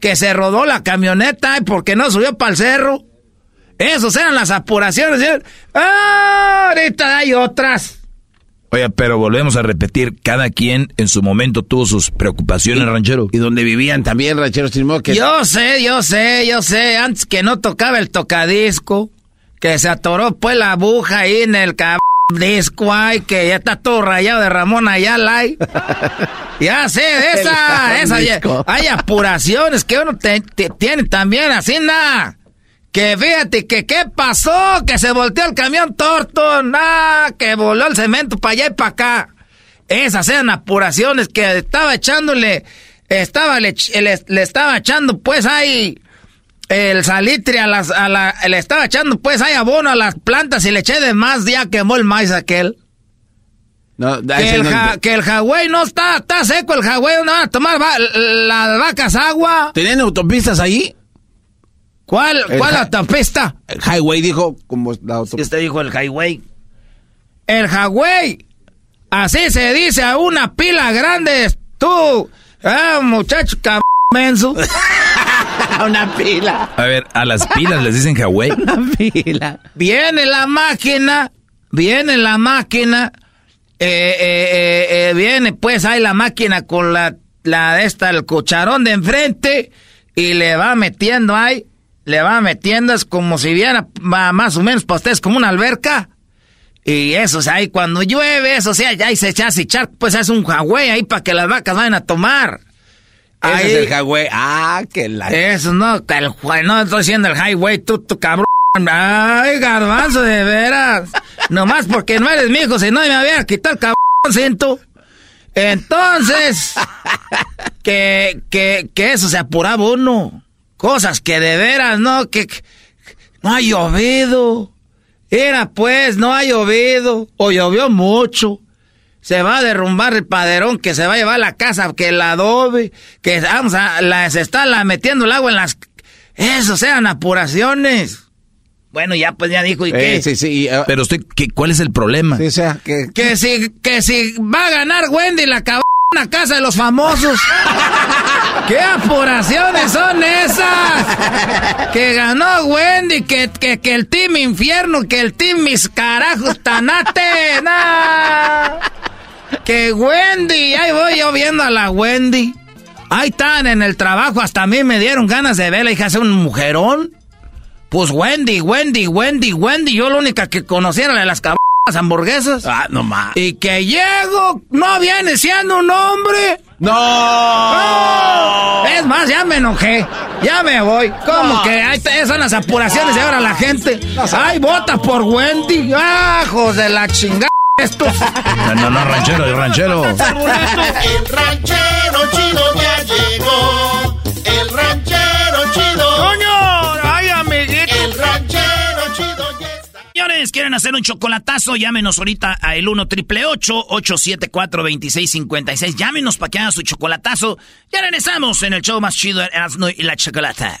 que se rodó la camioneta porque no subió para el cerro. Esas eran las apuraciones. de- Ah, ahorita hay otras. Oye, pero volvemos a repetir, cada quien en su momento tuvo sus preocupaciones, ranchero. Y donde vivían también, rancheros, sin modo que... Yo sé, yo sé, yo sé, antes que no tocaba el tocadisco, que se atoró pues la aguja ahí en el cab disco, ay, que ya está todo rayado de Ramón Ayala, ay. (laughs) Ya sé, esa, esa, ya- hay apuraciones que uno te- te- tiene también así, nada. Que fíjate que qué pasó, que se volteó el camión Torton, ah, que voló el cemento para allá y para acá. Esas eran apuraciones que estaba echándole, estaba le, le, le estaba echando pues ahí el salitre a las, a la, le estaba echando pues ahí abono a las plantas y le eché de más ya quemó el maíz aquel. No, Que el, no- ja- que el Hawái no está, está seco el Hawái, no van a tomar va- las vacas agua. ¿Tenían autopistas ahí? ¿Cuál, El cuál autopista? El highway dijo como la autopista. Este dijo el highway. El Hawái. Así se dice a una pila grande. Tú, ah, muchacho menso. (laughs) una pila. A ver, a las pilas les dicen Hawái. (laughs) Una pila. Viene la máquina, viene la máquina, eh, eh, eh, eh, viene pues ahí la máquina con la, la de esta, el cucharón de enfrente y le va metiendo ahí, le va metiendo, es como si viera más o menos para ustedes como una alberca. Y eso, o sea, ahí cuando llueve, eso, o sea, ya ahí se echa a echar, pues es un Hawái ahí para que las vacas vayan a tomar. Ese Ahí- es el highway. Ah, que la... eso no, el, no estoy diciendo el highway, tú, tu cabrón. Ay, garbanzo, de veras. Nomás porque no eres mi hijo, si no me había quitado el cabrón, siento. Entonces, (laughs) que, que, que eso se apuraba uno. Cosas que de veras, ¿no? Que, que no ha llovido. Era pues, no ha llovido. O llovió mucho. Se va a derrumbar el paderón que se va a llevar la casa, que el adobe, que vamos a, la, se está la, metiendo el agua en las... Eso sean apuraciones. Bueno, ya pues ya dijo, ¿y qué? Eh, sí, sí. eh, Pero usted, ¿qué, ¿cuál es el problema? sí, o sea, que... Que si, que si va a ganar Wendy la cabrona casa de los famosos. (laughs) ¿Qué apuraciones son esas? Que ganó Wendy, que, que, que el team infierno, que el team mis carajos tanate. nah. Que Wendy, ahí voy yo viendo a la Wendy. Ahí están en el trabajo, hasta a mí me dieron ganas de verla, hija, es un mujerón. Pues Wendy, Wendy, Wendy, Wendy, yo la única que conocía era la de las cabronas hamburguesas. Ah, no más. Y que llego, no viene siendo un hombre. ¡No! Es más, ya me enojé. Ya me voy. ¿Cómo No. que ahí te- son las apuraciones y ahora la gente? ¡Ay, vota por Wendy! ¡Ajos de la chingada! Estos. No, no, no, ranchero, ranchero. El ranchero chido ya llegó. ¿Quieren hacer un chocolatazo? Llámenos ahorita a el 1 triple 874 2656 Llámenos para que hagan su chocolatazo. Ya regresamos en el show más chido, Erasmo y la Chocolata.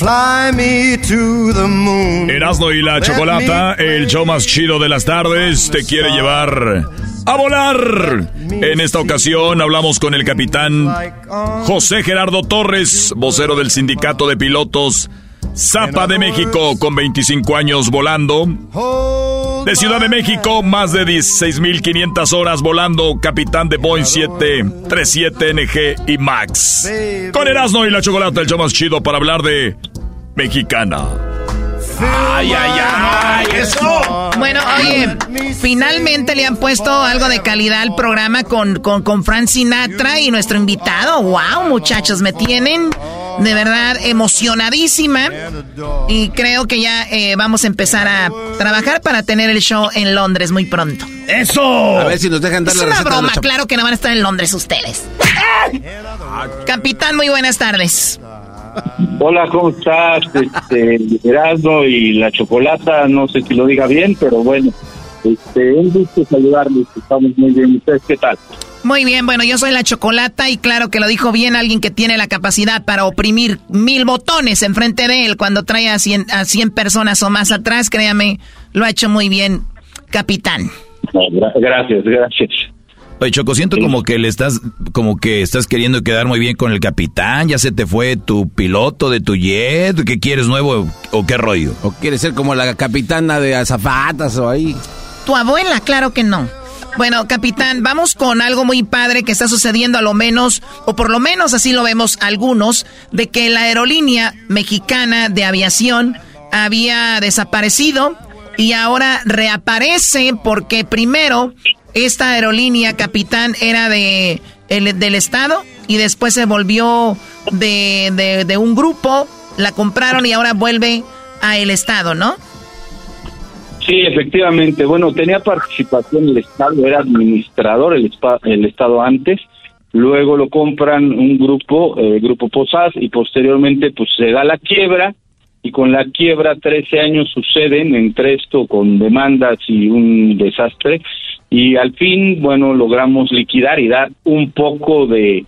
Fly me to the moon. Erasmo y la Chocolata, el show más chido de las tardes, te quiere llevar a volar. En esta ocasión hablamos con el capitán José Gerardo Torres, vocero del sindicato de pilotos Zapa de México, con 25 años volando. De Ciudad de México, más de 16.500 horas volando, capitán de Boeing 737NG y Max. Con Erasmo y la Chocolata, el show más chido para hablar de mexicana. ¡Ay, ay, ay! ¡Eso! Bueno, oye, finalmente le han puesto algo de calidad al programa con, con, con Frank Sinatra y nuestro invitado. ¡Wow, muchachos! Me tienen de verdad emocionadísima. Y creo que ya eh, vamos a empezar a trabajar para tener el show en Londres muy pronto. ¡Eso! A ver si nos dejan dar es una broma, claro que no van a estar en Londres ustedes. Capitán, muy buenas tardes. Hola, ¿cómo estás? Este, Erasmo y la Chocolata, no sé si lo diga bien, pero bueno, este, un gusto saludarles, estamos muy bien. ¿Ustedes qué tal? Muy bien, bueno, yo soy la Chocolata y claro que lo dijo bien alguien que tiene la capacidad para oprimir mil botones enfrente de él cuando trae a 100, a 100 personas o más atrás, créame, lo ha hecho muy bien, capitán. gracias, gracias. Oye, Choco, siento como que le estás, como que estás queriendo quedar muy bien con el capitán, ya se te fue tu piloto de tu jet, ¿qué quieres nuevo o qué rollo? ¿O quieres ser como la capitana de azafatas o ahí? Tu abuela, claro que no. Bueno, capitán, vamos con algo muy padre que está sucediendo a lo menos, o por lo menos así lo vemos algunos, de que la aerolínea mexicana de aviación había desaparecido y ahora reaparece porque primero esta aerolínea, capitán, era de, del Estado y después se volvió de, de, un grupo, la compraron y ahora vuelve a el Estado, ¿no? Sí, efectivamente. Bueno, tenía participación el Estado, era administrador el, el Estado antes, luego lo compran un grupo, el Grupo Posas, y posteriormente pues se da la quiebra, y con la quiebra 13 años suceden entre esto con demandas y un desastre, y al fin, bueno, logramos liquidar y dar un poco de,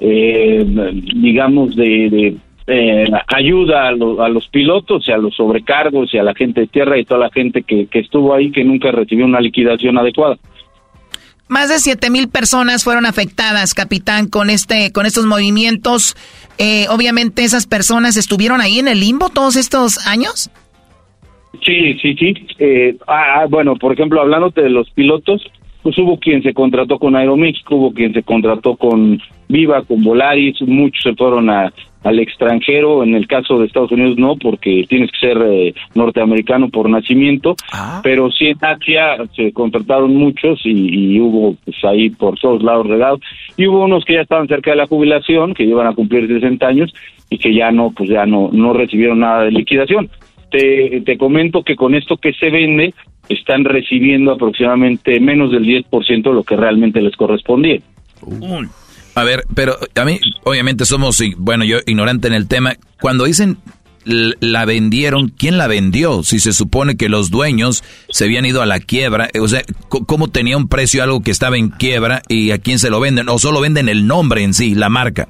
eh, digamos, de, eh, ayuda a, los pilotos y a los sobrecargos y a la gente de tierra y toda la gente que, estuvo ahí que nunca recibió una liquidación adecuada. Más de siete mil personas fueron afectadas, capitán, con este, con estos movimientos. Eh, obviamente esas personas estuvieron ahí en el limbo todos estos años. Sí, sí, sí. Eh, ah, ah, bueno, por ejemplo, hablando de los pilotos, pues hubo quien se contrató con Aeroméxico, hubo quien se contrató con Viva, con Volaris, muchos se fueron a, al extranjero, en el caso de Estados Unidos no, porque tienes que ser eh, norteamericano por nacimiento, ah. pero sí en Asia se contrataron muchos y, hubo pues ahí por todos lados regados, y hubo unos que ya estaban cerca de la jubilación, que iban a cumplir 60 años y que ya no, pues ya no, no recibieron nada de liquidación. Te, te comento que con esto que se vende, están recibiendo aproximadamente menos del 10% de lo que realmente les correspondía. A ver, pero a mí, obviamente somos, bueno, yo ignorante en el tema. Cuando dicen la vendieron, ¿quién la vendió? Si se supone que los dueños se habían ido a la quiebra, o sea, ¿cómo tenía un precio algo que estaba en quiebra y a quién se lo venden? ¿O solo venden el nombre en sí, la marca?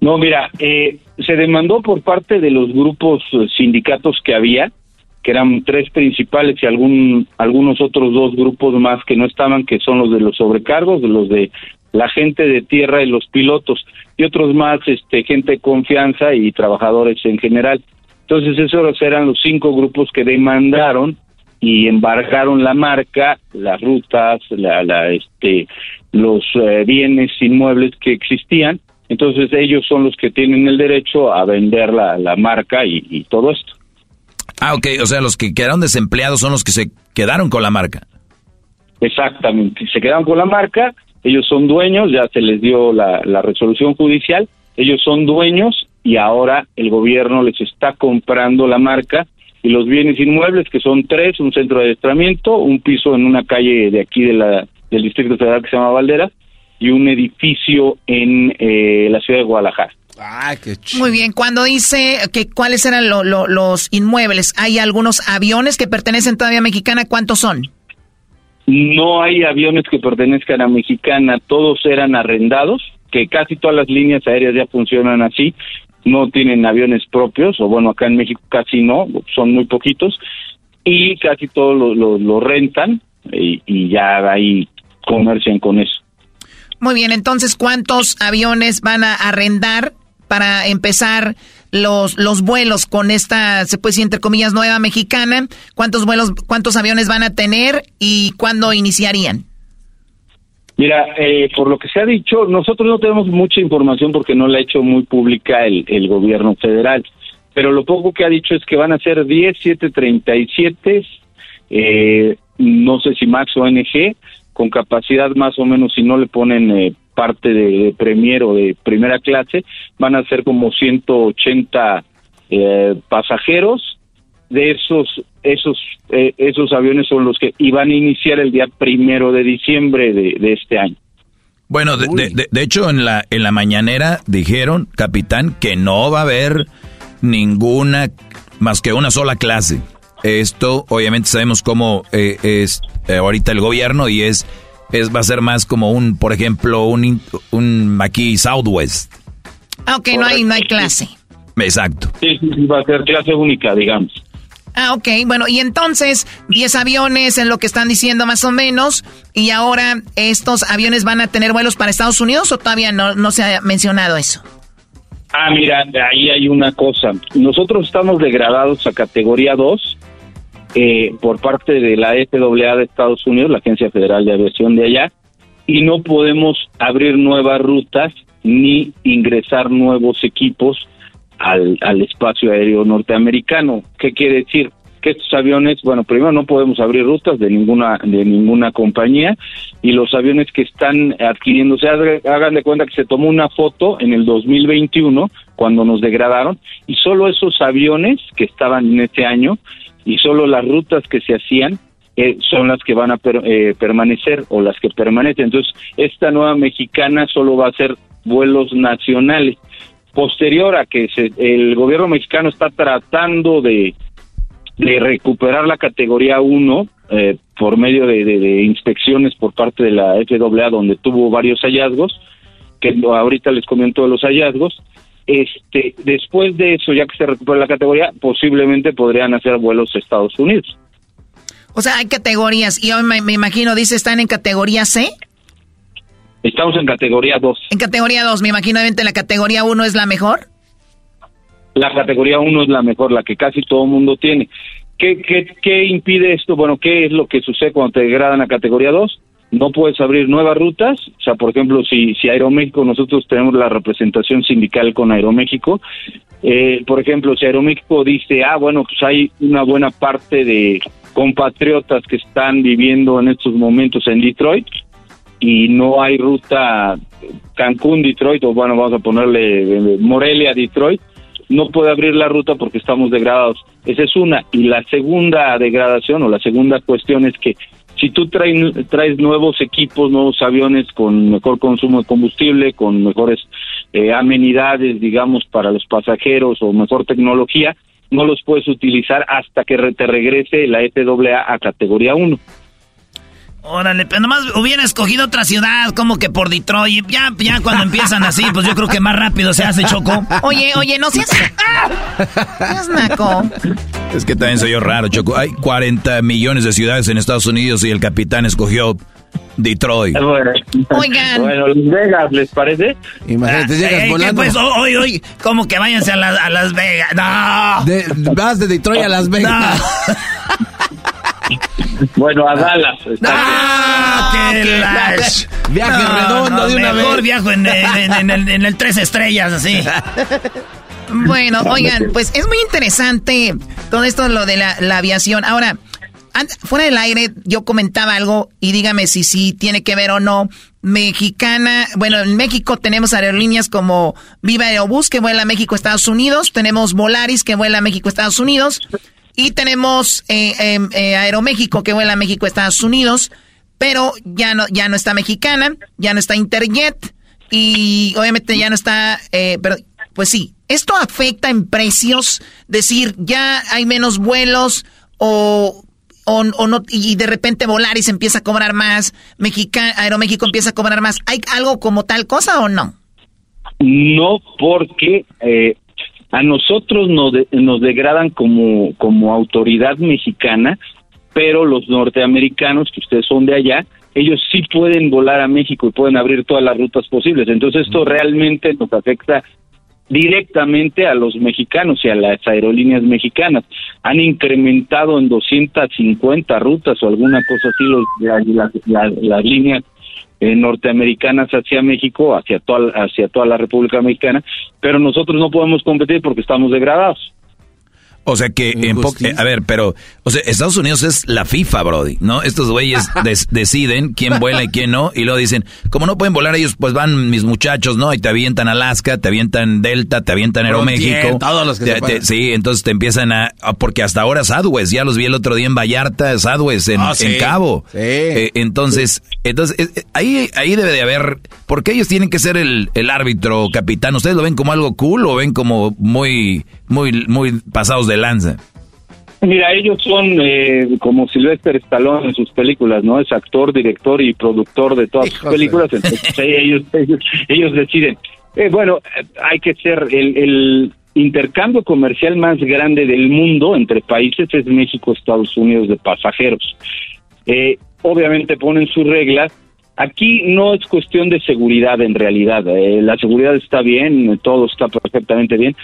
No, mira, eh, se demandó por parte de los grupos eh, sindicatos que había, que eran tres principales y algún, algunos otros dos grupos más que no estaban, que son los de los sobrecargos, de los de la gente de tierra y los pilotos. y otros más este, gente de confianza y trabajadores en general. Entonces esos eran los cinco grupos que demandaron y embargaron la marca, las rutas, la, la, este, los eh, bienes inmuebles que existían. Entonces ellos son los que tienen el derecho a vender la, la marca y, y todo esto. Ah, ok, o sea, los que quedaron desempleados son los que se quedaron con la marca. Exactamente, se quedaron con la marca, ellos son dueños, ya se les dio la, la resolución judicial, ellos son dueños y ahora el gobierno les está comprando la marca y los bienes inmuebles, que son tres, un centro de adiestramiento, un piso en una calle de aquí de la, del Distrito Federal que se llama Valdera y un edificio en eh, la ciudad de Guadalajara. Ah, qué Muy bien, cuando dice que cuáles eran lo- lo- los inmuebles, ¿hay algunos aviones que pertenecen todavía a Mexicana? ¿Cuántos son? No hay aviones que pertenezcan a Mexicana, todos eran arrendados, que casi todas las líneas aéreas ya funcionan así, no tienen aviones propios, o bueno, acá en México casi no, son muy poquitos, y casi todos lo, rentan y, y ya ahí comercian con eso. Muy bien, entonces, ¿cuántos aviones van a arrendar para empezar los, los vuelos con esta, se puede decir, entre comillas, nueva mexicana? ¿Cuántos vuelos, cuántos aviones van a tener y cuándo iniciarían? Mira, eh, por lo que se ha dicho, nosotros no tenemos mucha información porque no la ha hecho muy pública el, el gobierno federal, pero lo poco que ha dicho es que van a ser 10, 737, eh, no sé si Max o NG, con capacidad más o menos, si no le ponen eh, parte de, de Premier o de primera clase, van a ser como 180 eh, pasajeros. De esos, esos, eh, esos aviones son los que iban a iniciar el día primero de diciembre de, de este año. Bueno, de, de- de- de hecho en la, en la mañanera dijeron, capitán, que no va a haber ninguna, más que una sola clase. Esto, obviamente sabemos cómo eh, es eh, ahorita el gobierno y es, es, va a ser más como un, por ejemplo, un, un aquí Southwest. Ah, ok, no hay, no hay clase. Exacto. Sí, sí, sí, va a ser clase única, digamos. Ah, ok, bueno, y entonces 10 aviones en lo que están diciendo más o menos, y ahora estos aviones van a tener vuelos para Estados Unidos o todavía no, no se ha mencionado eso. Ah, mira, ahí hay una cosa. Nosotros estamos degradados a categoría 2 eh, por parte de la FAA de Estados Unidos, la Agencia Federal de Aviación de allá, y no podemos abrir nuevas rutas ni ingresar nuevos equipos al, al espacio aéreo norteamericano. ¿Qué quiere decir? Que estos aviones, bueno, primero no podemos abrir rutas de ninguna de ninguna compañía y los aviones que están adquiriéndose, haga- hagan de cuenta que se tomó una foto en el 2021 cuando nos degradaron y solo esos aviones que estaban en ese año y solo las rutas que se hacían eh, son las que van a per- eh, permanecer o las que permanecen. Entonces, esta nueva mexicana solo va a ser vuelos nacionales. Posterior a que se- el gobierno mexicano está tratando de, de recuperar la categoría 1 eh, por medio de, de- inspecciones por parte de la FAA, donde tuvo varios hallazgos, que ahorita les comento de los hallazgos. Este, después de eso, ya que se recupera la categoría, posiblemente podrían hacer vuelos a Estados Unidos. O sea, hay categorías, y yo me, me imagino, dice, están en categoría C. Estamos en categoría 2. En categoría 2, me imagino, obviamente la categoría 1 es la mejor. La categoría 1 es la mejor, la que casi todo el mundo tiene. ¿Qué, qué, ¿Qué impide esto? Bueno, ¿qué es lo que sucede cuando te degradan a categoría 2? No puedes abrir nuevas rutas. O sea, por ejemplo, si, si Aeroméxico, nosotros tenemos la representación sindical con Aeroméxico. Eh, por ejemplo, si Aeroméxico dice, ah, bueno, pues hay una buena parte de compatriotas que están viviendo en estos momentos en Detroit y no hay ruta Cancún-Detroit, o bueno, vamos a ponerle eh, Morelia-Detroit, no puede abrir la ruta porque estamos degradados. Esa es una. Y la segunda degradación o la segunda cuestión es que si tú traes, traes nuevos equipos, nuevos aviones con mejor consumo de combustible, con mejores eh, amenidades, digamos, para los pasajeros o mejor tecnología, no los puedes utilizar hasta que te regrese la FAA a categoría 1. Órale, pero nomás hubiera escogido otra ciudad, como que por Detroit. Ya, ya cuando empiezan así, pues yo creo que más rápido se hace choco. Oye, oye, no seas... (laughs) ¡Ah! Seas naco. Es que también soy yo raro, Choco. Hay 40 millones de ciudades en Estados Unidos y el capitán escogió Detroit. Bueno, Oigan. Bueno, Las Vegas, ¿les parece? Imagínate, llegas Eh, ¿qué volando. pues, hoy, hoy, como que váyanse a, la- a Las Vegas. No. De- vas de Detroit a Las Vegas. (laughs) (laughs) Bueno, a Dallas. Ah, la- Viaje No, redondo no, de una mejor vez. viajo en, en- en el, en el tres estrellas, así. (laughs) Bueno, oigan, pues es muy interesante todo esto lo de la, la aviación. Ahora, fuera del aire, yo comentaba algo y dígame si sí tiene que ver o no. Mexicana, bueno, en México tenemos aerolíneas como Viva Aerobús que vuela a México, Estados Unidos, tenemos Volaris que vuela a México, Estados Unidos, y tenemos eh, eh, eh, Aeroméxico que vuela a México, Estados Unidos, pero ya no, ya no está Mexicana, ya no está Interjet, y obviamente ya no está, eh, pero pues sí, esto afecta en precios, decir, ya hay menos vuelos o, o, o no, y de repente Volaris empieza a cobrar más, Mexica, Aeroméxico empieza a cobrar más. ¿Hay algo como tal cosa o no? No, porque eh, a nosotros nos, de- nos degradan como, como autoridad mexicana, pero los norteamericanos, que ustedes son de allá, ellos sí pueden volar a México y pueden abrir todas las rutas posibles. Entonces esto realmente nos afecta directamente a los mexicanos y a las aerolíneas mexicanas. Han incrementado en 250 rutas o alguna cosa así los, la- la- la- las líneas eh, norteamericanas hacia México, hacia toda, hacia toda la República Mexicana, pero nosotros no podemos competir porque estamos degradados. O sea que, en eh, a ver, pero, o sea, Estados Unidos es la FIFA, Brody, ¿no? Estos güeyes (laughs) des- deciden quién vuela y quién no, y luego dicen, como no pueden volar ellos, pues van mis muchachos, ¿no? Y te avientan Alaska, te avientan Delta, te avientan Aeroméxico. Todos los que Te- se te- puedan. Sí, entonces te empiezan a, a- porque hasta ahora Sadwest, ya los vi el otro día en Vallarta, Sadwest, en, Ah, sí. en Cabo. Sí. Eh, entonces, entonces eh, ahí, ahí debe de haber, porque ellos tienen que ser el, el árbitro capitán. ¿Ustedes lo ven como algo cool o ven como muy, muy, muy pasados de lanza? Mira, ellos son eh, como Sylvester Stallone en sus películas, ¿no? Es actor, director y productor de todas sus películas, entonces ellos, (laughs) ellos, ellos deciden. Eh, bueno, hay que ser el, el intercambio comercial más grande del mundo entre países es México-Estados Unidos de pasajeros. Eh, obviamente ponen sus reglas. Aquí no es cuestión de seguridad en realidad. eh, la seguridad está bien, todo está perfectamente bien,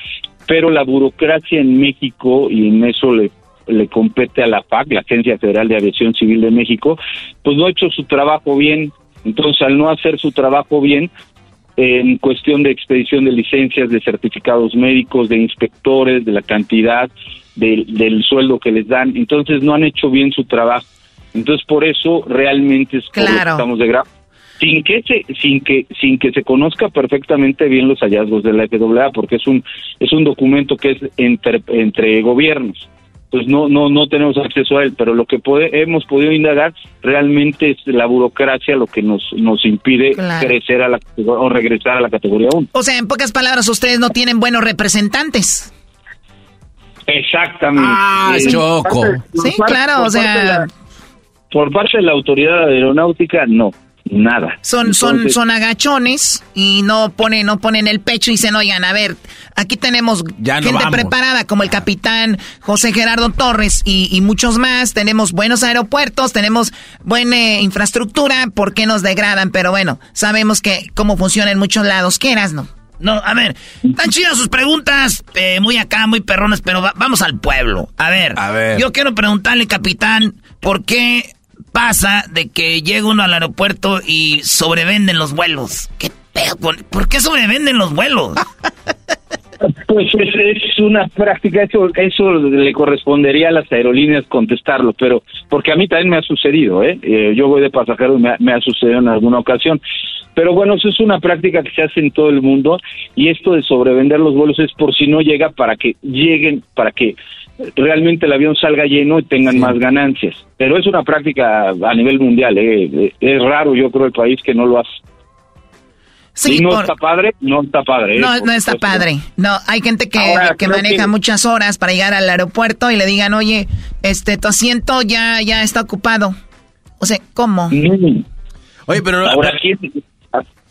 pero la burocracia en México, y en eso le, le compete a la FAC, la Agencia Federal de Aviación Civil de México, pues no ha hecho su trabajo bien. Entonces, al no hacer su trabajo bien, en cuestión de expedición de licencias, de certificados médicos, de inspectores, de la cantidad, del- del sueldo que les dan. Entonces no han hecho bien su trabajo. Entonces por eso realmente es Claro. estamos de gra- sin que se sin que sin que se conozca perfectamente bien los hallazgos de la FAA porque es un es un documento que es entre entre gobiernos pues no no no tenemos acceso a él pero lo que pode- hemos podido indagar realmente es la burocracia lo que nos nos impide Claro. crecer a la o regresar a la categoría 1 O sea, en pocas palabras, ustedes no tienen buenos representantes. exactamente Ah, Eh, Choco. parte- Sí, claro, o sea- por parte de la autoridad aeronáutica no nada Son, son, Entonces, son agachones y no ponen, no ponen el pecho y dicen, oigan, a ver, aquí tenemos Ya gente vamos. preparada como el capitán José Gerardo Torres y, y muchos más. Tenemos buenos aeropuertos, tenemos buena eh, infraestructura, ¿por qué nos degradan? Pero bueno, sabemos que cómo funciona en muchos lados. ¿Qué eras, no? No, a ver, están chidas sus preguntas, eh, muy acá, muy perronas, pero va- vamos al pueblo. A ver, A ver. yo quiero preguntarle, capitán, ¿por qué pasa de que llega uno al aeropuerto y sobrevenden los vuelos? ¿Qué pedo? ¿Por qué sobrevenden los vuelos? (laughs) Pues es, es una práctica, eso, eso le correspondería a las aerolíneas contestarlo, pero porque a mí también me ha sucedido, ¿eh? Eh, yo voy de pasajero y me, me ha sucedido en alguna ocasión. Pero bueno, eso es una práctica que se hace en todo el mundo y esto de sobrevender los vuelos es por si no llega para que lleguen, para que realmente el avión salga lleno y tengan más ganancias. Pero es una práctica a nivel mundial, ¿eh? Es raro, yo creo, el país que no lo hace. Sí, y no por- está padre, no está padre. ¿eh? No, no está supuesto. padre. No, hay gente que, Ahora, que maneja que- muchas horas para llegar al aeropuerto y le digan, oye, este, tu asiento ya, ya está ocupado. O sea, ¿cómo? Mm. Oye, pero Ahora, aquí,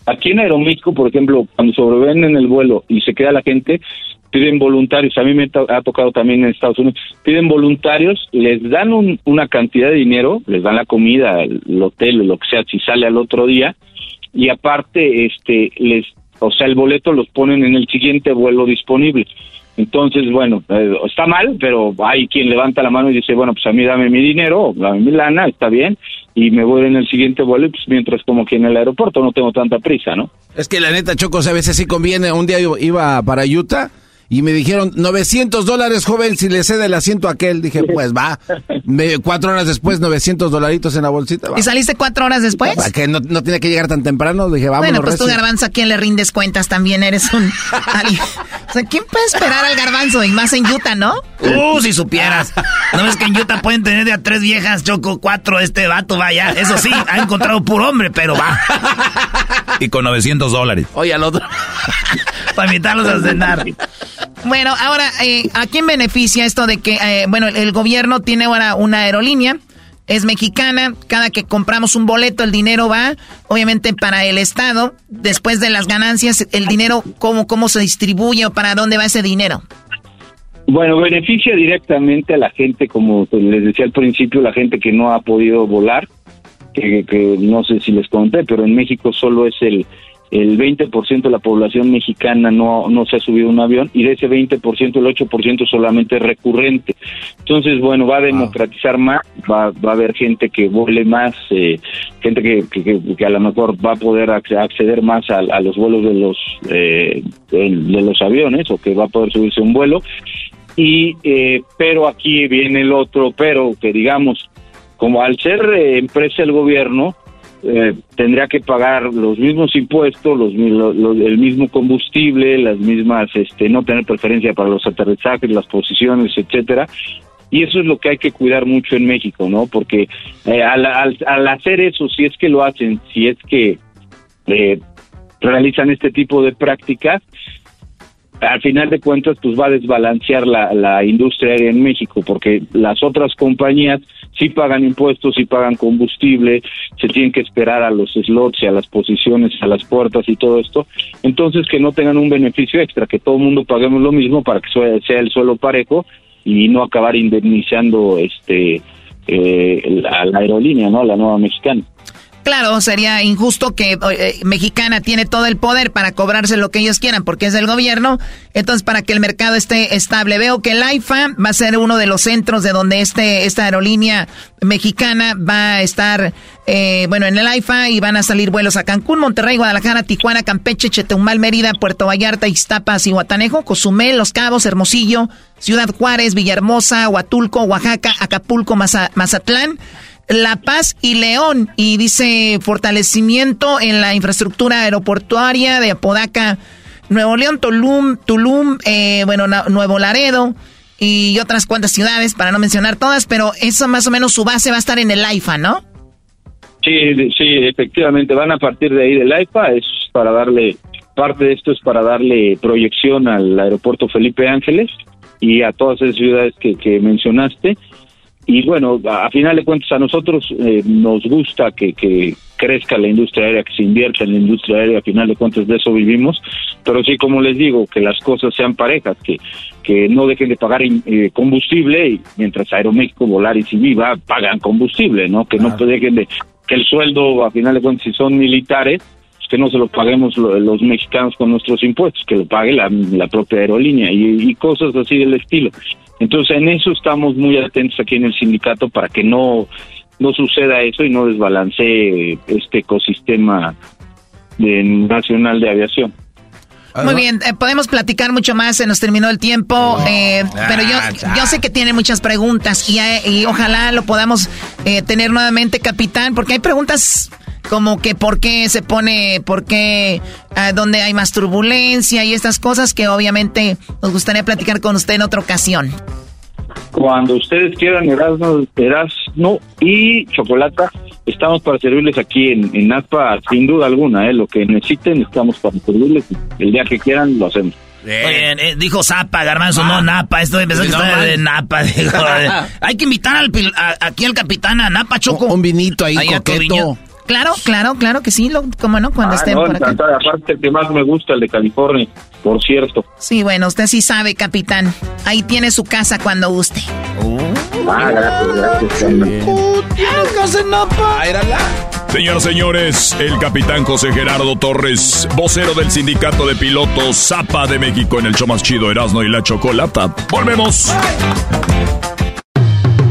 aquí en Aeroméxico, por ejemplo, cuando sobrevenden el vuelo y se queda la gente, piden voluntarios, a mí me ha tocado también en Estados Unidos, piden voluntarios, les dan una cantidad de dinero, les dan la comida, el hotel, lo que sea, si sale al otro día, y aparte, este, les, o sea, el boleto los ponen en el siguiente vuelo disponible. Entonces, bueno, eh, está mal, pero hay quien levanta la mano y dice, bueno, pues a mí dame mi dinero, dame mi lana, está bien, y me voy en el siguiente vuelo, pues mientras como que en el aeropuerto no tengo tanta prisa, ¿no? Es que la neta, Choco, a veces sí conviene. Un día iba para Utah y me dijeron 900 dólares, joven, si le cede el asiento a aquel. Dije, (laughs) pues va. Me, cuatro horas después, 900 dolaritos en la bolsita. ¿Y saliste cuatro horas después? ¿Para que no, no tiene que llegar tan temprano? Dije, vamos. Bueno, pues tú, Garbanzo, ¿a quién le rindes cuentas? También eres un... (laughs) o sea, ¿quién puede esperar al Garbanzo? Y más en Utah, ¿no? Uh, si supieras. ¿No ves que en Utah pueden tener de a tres viejas, Choco, cuatro, este vato, vaya. Eso sí, ha encontrado puro hombre, pero va. Y con 900 dólares. Oye, al otro. (laughs) Para invitarlos a cenar. Bueno, ahora, eh, ¿a quién beneficia esto de que, eh, bueno, el gobierno tiene ahora una aerolínea, es mexicana, cada que compramos un boleto el dinero va, obviamente, para el Estado, después de las ganancias, el dinero, ¿cómo, cómo se distribuye o para dónde va ese dinero? Bueno, beneficia directamente a la gente, como les decía al principio, la gente que no ha podido volar, que, que no sé si les conté, pero en México solo es el el 20% de la población mexicana no, no se ha subido un avión y de ese 20% el 8% solamente es recurrente. Entonces, bueno, va a democratizar más, va, va a haber gente que vuele más, eh, gente que, que, a lo mejor va a poder acceder más a, los vuelos de los, eh, de, los aviones o que va a poder subirse un vuelo. Y, eh, pero aquí viene el otro, pero que digamos, como al ser empresa del gobierno, eh, tendría que pagar los mismos impuestos, los, el mismo combustible, las mismas, este, no tener preferencia para los aterrizajes, las posiciones, etcétera. Y eso es lo que hay que cuidar mucho en México, ¿no? Porque eh, al, al, hacer eso, si es que lo hacen, si es que eh, realizan este tipo de prácticas, al final de cuentas, pues va a desbalancear la, la industria aérea en México, porque las otras compañías sí pagan impuestos, sí pagan combustible, se tienen que esperar a los slots y a las posiciones, a las puertas y todo esto. Entonces, que no tengan un beneficio extra, que todo el mundo paguemos lo mismo para que sea el suelo parejo y no acabar indemnizando este eh, la, la aerolínea, ¿no? La nueva mexicana. Claro, sería injusto que eh, Mexicana tiene todo el poder para cobrarse lo que ellos quieran porque es el gobierno. Entonces, para que el mercado esté estable, veo que el AIFA va a ser uno de los centros de donde este, esta aerolínea mexicana va a estar, eh, bueno, en el AIFA y van a salir vuelos a Cancún, Monterrey, Guadalajara, Tijuana, Campeche, Chetumal, Mérida, Puerto Vallarta, Iztapas y Guatanejo, Cozumel, Los Cabos, Hermosillo, Ciudad Juárez, Villahermosa, Huatulco, Oaxaca, Acapulco, Mazatlán. La Paz y León. Y dice fortalecimiento en la infraestructura aeroportuaria de Apodaca, Nuevo León, Tulum, Tulum, eh, bueno, Nuevo Laredo y otras cuantas ciudades, para no mencionar todas, pero eso más o menos su base va a estar en el AIFA, ¿no? Sí, sí, efectivamente, van a partir de ahí del AIFA, es para darle, parte de esto es para darle proyección al aeropuerto Felipe Ángeles y a todas esas ciudades que, que mencionaste y bueno, a final de cuentas a nosotros eh, nos gusta que, que, crezca la industria aérea, que se invierta en la industria aérea, a final de cuentas de eso vivimos, pero sí, como les digo, que las cosas sean parejas, que, que no dejen de pagar eh, combustible, y mientras Aeroméxico, Volaris y Viva pagan combustible, ¿no? Que no dejen de, que el sueldo, a final de cuentas, si son militares, pues que no se lo paguemos los mexicanos con nuestros impuestos, que lo pague la, la propia aerolínea y, y cosas así del estilo. Entonces, en eso estamos muy atentos aquí en el sindicato para que no, no suceda eso y no desbalancee este ecosistema nacional de aviación. Muy bien, eh, podemos platicar mucho más, se nos terminó el tiempo, eh, pero yo, yo sé que tiene muchas preguntas y, eh, y ojalá lo podamos tener nuevamente, capitán, porque hay preguntas como que por qué se pone, por qué, uh, dónde hay más turbulencia y estas cosas que obviamente nos gustaría platicar con usted en otra ocasión. Cuando ustedes quieran, Erasmo, Erasmo y Chocolata, estamos para servirles aquí en, en APA, sin duda alguna, ¿eh? lo que necesiten, estamos para servirles. El día que quieran, lo hacemos. Eh, dijo Zapa, Garbanzo, no ah. Napa. Esto empezó de Napa. (laughs) (laughs) Hay que invitar al, aquí al capitán a Napa Choco. Un, vinito ahí, coqueto. Claro, claro, claro que sí, lo, como no, cuando Ah, estén no, por acá. Aparte, el que más me gusta, el de California, por cierto. Sí, bueno, usted sí sabe, capitán. Ahí tiene su casa cuando guste. Ah, gracias, gracias. Señoras y señores, el capitán José Gerardo Torres, vocero del sindicato de pilotos Zapa de México en el show más chido Erasmo y la Chocolata. Volvemos.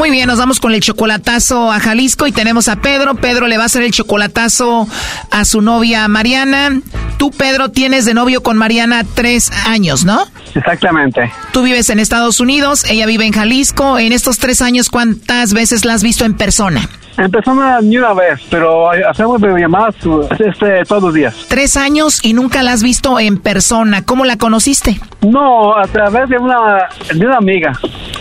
Muy bien, nos vamos con el chocolatazo a Jalisco y tenemos a Pedro. Pedro le va a hacer el chocolatazo a su novia Mariana. Tú, Pedro, tienes de novio con Mariana tres años, ¿no? Exactamente. Tú vives en Estados Unidos, ella vive en Jalisco. En estos tres años, ¿cuántas veces la has visto en persona? En persona ni una vez, pero hacemos videollamadas este, todos los días. Tres años y nunca la has visto en persona. ¿Cómo la conociste? No, a través de una, de una amiga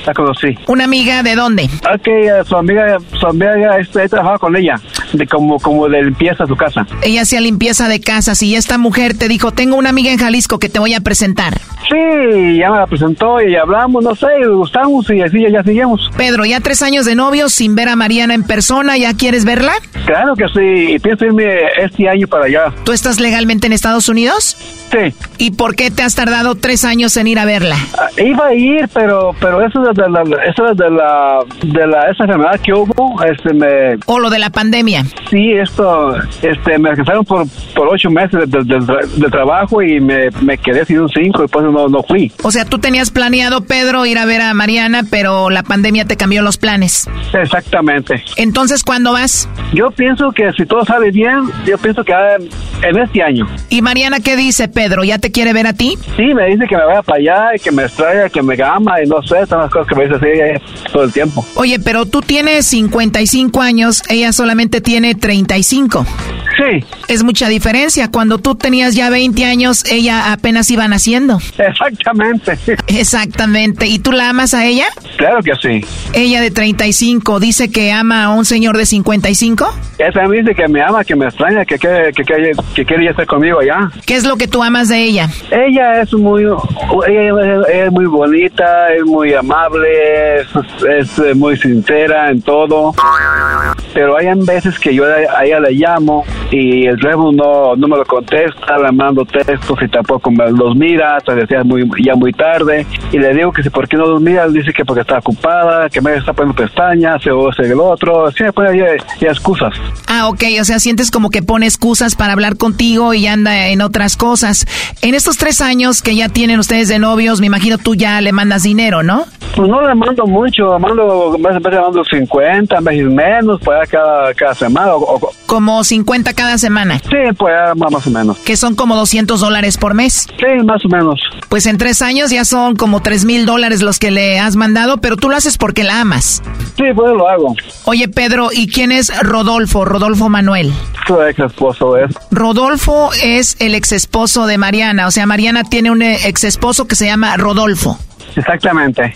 la conocí. ¿Una amiga de dónde? Ok, eh, su amiga, su amiga este, he trabajado con ella, de como, como de limpieza de su casa. Ella hacía limpieza de casas y esta mujer te dijo, tengo una amiga en Jalisco que te voy a presentar. Sí, ya me la presentó y hablamos, no sé, y gustamos y así ya seguimos. Pedro, ya tres años de novios sin ver a Mariana en persona, ¿ya quieres verla? Claro que sí, pienso irme este año para allá. ¿Tú estás legalmente en Estados Unidos? Sí. ¿Y por qué te has tardado tres años en ir a verla? Ah, Iba a ir, pero pero eso es de la, eso es de la de la esa enfermedad que hubo, este me ¿O lo de la pandemia? sí esto este me alcanzaron por por ocho meses de, de- de- de trabajo y me, me quedé sin un cinco y pues no no fui. O sea, tú tenías planeado, Pedro, ir a ver a Mariana, pero la pandemia te cambió los planes. Exactamente. Entonces, ¿cuándo vas? Yo pienso que si todo sale bien, yo pienso que en este año. ¿Y Mariana qué dice, Pedro? ¿Ya te quiere ver a ti? Sí, me dice que me vaya para allá y que me extraiga, que me ama y no sé, son las cosas que me dice así eh, todo el tiempo. Oye, pero tú tienes 55 años, ella solamente tiene 35. Sí. Es mucha diferencia. Cuando tú tenías ya 20 años, ella apenas iba naciendo. Exactamente. (laughs) Exactamente. ¿Y tú la amas a ella? Claro que sí. Ella de 35 dice que ama a un señor de 55. Esa me dice que me ama, que me extraña, que, que, que, que, que quiere ya estar conmigo allá. ¿Qué es lo que tú amas de ella? Ella es muy, ella es, es muy bonita, es muy amable, es, es, muy sincera en todo. Pero hay veces que yo a ella le llamo y el teléfono no, no me lo contesta, le mando textos y tampoco me los mira, hasta decía muy, ya muy tarde. Y le digo que si por qué no los mira, dice que porque está ocupada, que me está poniendo pestañas, o ese el otro, sí me pone ya, ya excusas. Ah, ok, o sea, sientes como que pone excusas para hablar contigo y anda en otras cosas. En estos tres años que ya tienen ustedes de novios, me imagino tú ya le mandas dinero, ¿no? Pues no le mando mucho, mando, a veces mando 50, a veces menos, pues cada, cada semana. O, o- Como 50 cada semana. sí, pues más o menos. Que son como 200 dólares por mes. Sí, más o menos. Pues en tres años ya son como 3 mil dólares los que le has mandado, pero tú lo haces porque la amas. Sí, pues lo hago. Oye, Pedro, ¿y quién es Rodolfo? Rodolfo Manuel. Su ex esposo es. Rodolfo es el ex esposo de Mariana. O sea, Mariana tiene un ex esposo que se llama Rodolfo. Exactamente.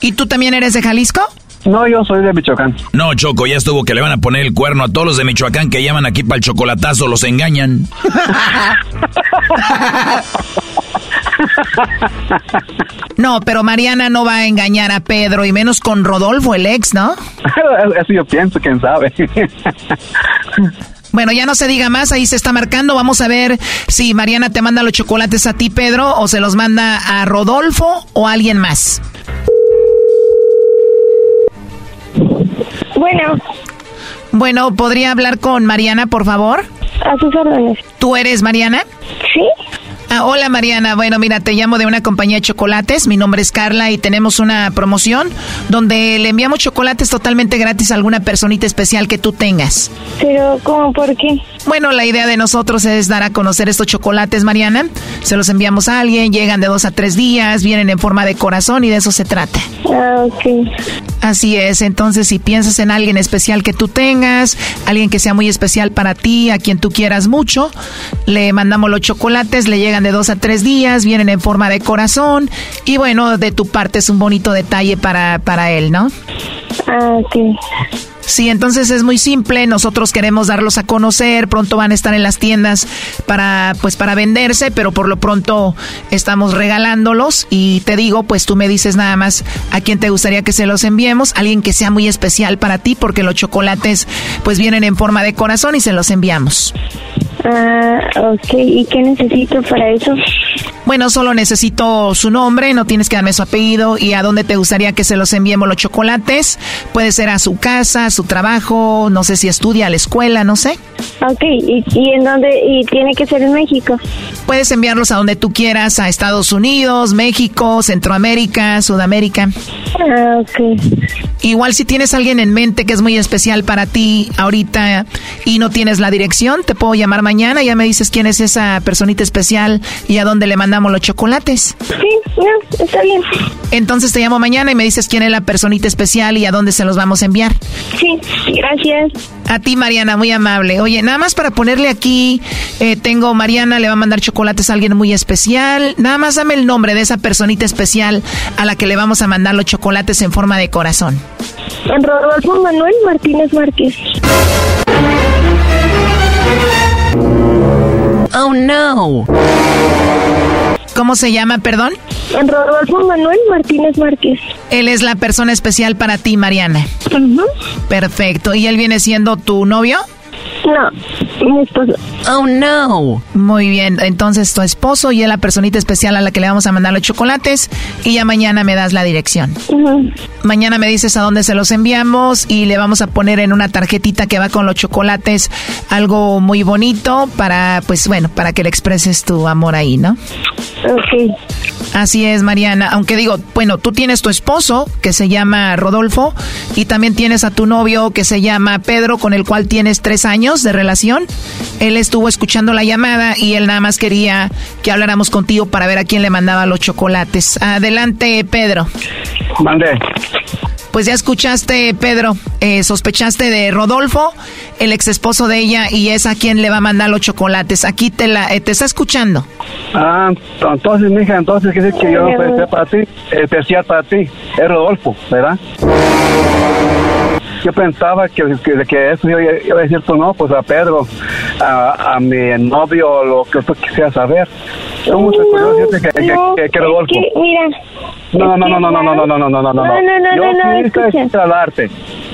¿Y tú también eres de Jalisco? No, yo soy de Michoacán. No, Choco, ya estuvo que le van a poner el cuerno a todos los de Michoacán que llaman aquí para el chocolatazo, los engañan. (laughs) (laughs) (laughs) No, pero Mariana no va a engañar a Pedro y menos con Rodolfo, el ex, ¿no? (laughs) Eso yo pienso, quién sabe. Bueno, ya no se diga más, ahí se está marcando. Vamos a ver si Mariana te manda los chocolates a ti, Pedro, o se los manda a Rodolfo o a alguien más. Bueno. Bueno, ¿podría hablar con Mariana, por favor? A sus órdenes. ¿Tú eres Mariana? Sí. Ah, hola Mariana, bueno mira, te llamo de una compañía de chocolates, mi nombre es Carla y tenemos una promoción donde le enviamos chocolates totalmente gratis a alguna personita especial que tú tengas. Pero, ¿cómo? ¿Por qué? Bueno, la idea de nosotros es dar a conocer estos chocolates, Mariana. Se los enviamos a alguien, llegan de dos a tres días, vienen en forma de corazón y de eso se trata. Ah, ok. Así es, entonces si piensas en alguien especial que tú tengas, alguien que sea muy especial para ti, a quien tú quieras mucho, le mandamos los chocolates, le llegan de dos a tres días, vienen en forma de corazón y bueno, de tu parte es un bonito detalle para, para él, ¿no? Ah, ok. Sí, entonces es muy simple, nosotros queremos darlos a conocer, pronto van a estar en las tiendas para pues para venderse, pero por lo pronto estamos regalándolos y te digo, pues tú me dices nada más a quién te gustaría que se los enviemos, alguien que sea muy especial para ti porque los chocolates pues vienen en forma de corazón y se los enviamos. Ah, ok. ¿Y qué necesito para eso? Bueno, solo necesito su nombre, no tienes que darme su apellido y a dónde te gustaría que se los enviemos los chocolates. Puede ser a su casa, a su trabajo, no sé si estudia, a la escuela, no sé. Ok, ¿y, y en dónde? ¿Y tiene que ser en México? Puedes enviarlos a donde tú quieras, a Estados Unidos, México, Centroamérica, Sudamérica. Ah, ok. Igual si tienes a alguien en mente que es muy especial para ti ahorita y no tienes la dirección, te puedo llamar mañana, ya me dices quién es esa personita especial y a dónde le mandamos los chocolates. Sí, no, está bien. Entonces te llamo mañana y me dices quién es la personita especial y a dónde se los vamos a enviar. Sí, gracias. A ti, Mariana, muy amable. Oye, nada más para ponerle aquí, eh, tengo Mariana, le va a mandar chocolates a alguien muy especial. Nada más dame el nombre de esa personita especial a la que le vamos a mandar los chocolates en forma de corazón. Rodolfo Manuel Martínez Márquez. Oh, no. ¿Cómo se llama, perdón? Rodolfo Manuel Martínez Márquez. Él es la persona especial para ti, Mariana. Perfecto. ¿Y él viene siendo tu novio? No, mi esposo. Oh, no. Muy bien, entonces tu esposo y es la personita especial a la que le vamos a mandar los chocolates y ya mañana me das la dirección. Mañana me dices a dónde se los enviamos y le vamos a poner en una tarjetita que va con los chocolates algo muy bonito para, pues bueno, para que le expreses tu amor ahí, ¿no? Ok. Así es, Mariana. Aunque digo, bueno, tú tienes tu esposo que se llama Rodolfo y también tienes a tu novio que se llama Pedro con el cual tienes tres años de relación. Él estuvo escuchando la llamada y él nada más quería que habláramos contigo para ver a quién le mandaba los chocolates. Adelante, Pedro. Mandé. Pues ya escuchaste, Pedro, eh, sospechaste de Rodolfo, el ex esposo de ella, y es a quien le va a mandar los chocolates. Aquí te la eh, te está escuchando. Ah, entonces, mija, entonces quiere decir que yo puede ser para ti, especial para ti. Es Rodolfo, ¿verdad? Yo pensaba que, que, que eso yo iba a decir tú no, pues a Pedro, a, a mi novio, lo que tú quisieras saber. ¿Cómo se puede decir que, que, que, que Rodolfo? Mira. No, no, no, no, no, no, no, no, no, no, no, no, No, no, no, Yo no, no, escucha.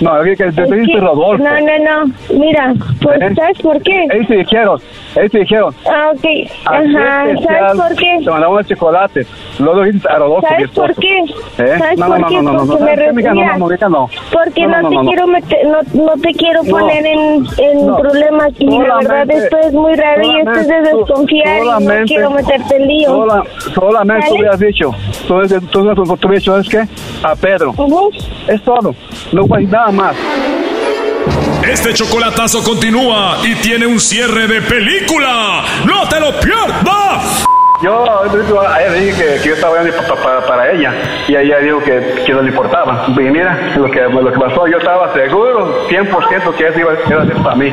No, que te que- Rodolfo. No, no, no. Mira, pues, ¿Eh? ¿sabes por qué? Ellos te dijeron, ellos te dijeron. Ah, ok. Ajá, ¿sabes por qué? Te mandamos chocolates. Luego dijiste a Rodolfo, ¿Sabes por qué? ¿Eh? ¿Sabes no, por no, qué? no, no, no, no, Porque no, me no, amiga, no, refería- no, amiga, no. Porque no, no, te no, no. Quiero meter, no, no te quiero No. poner en, en No. problemas y la verdad esto es muy raro y esto es de desconfiar y no quiero meterte en lío. Sola- solamente tú hubieras dicho. Tú, tú, dicho, ¿sabes qué? A Pedro. Es todo. No hay nada más. Este chocolatazo continúa y tiene un cierre de película. ¡No te lo pierdas! Yo a ella dije que, yo estaba para, para, ella y ella dijo que, que no le importaba. Y mira, lo que, lo que pasó, yo estaba seguro 100% que eso iba a ser para mí.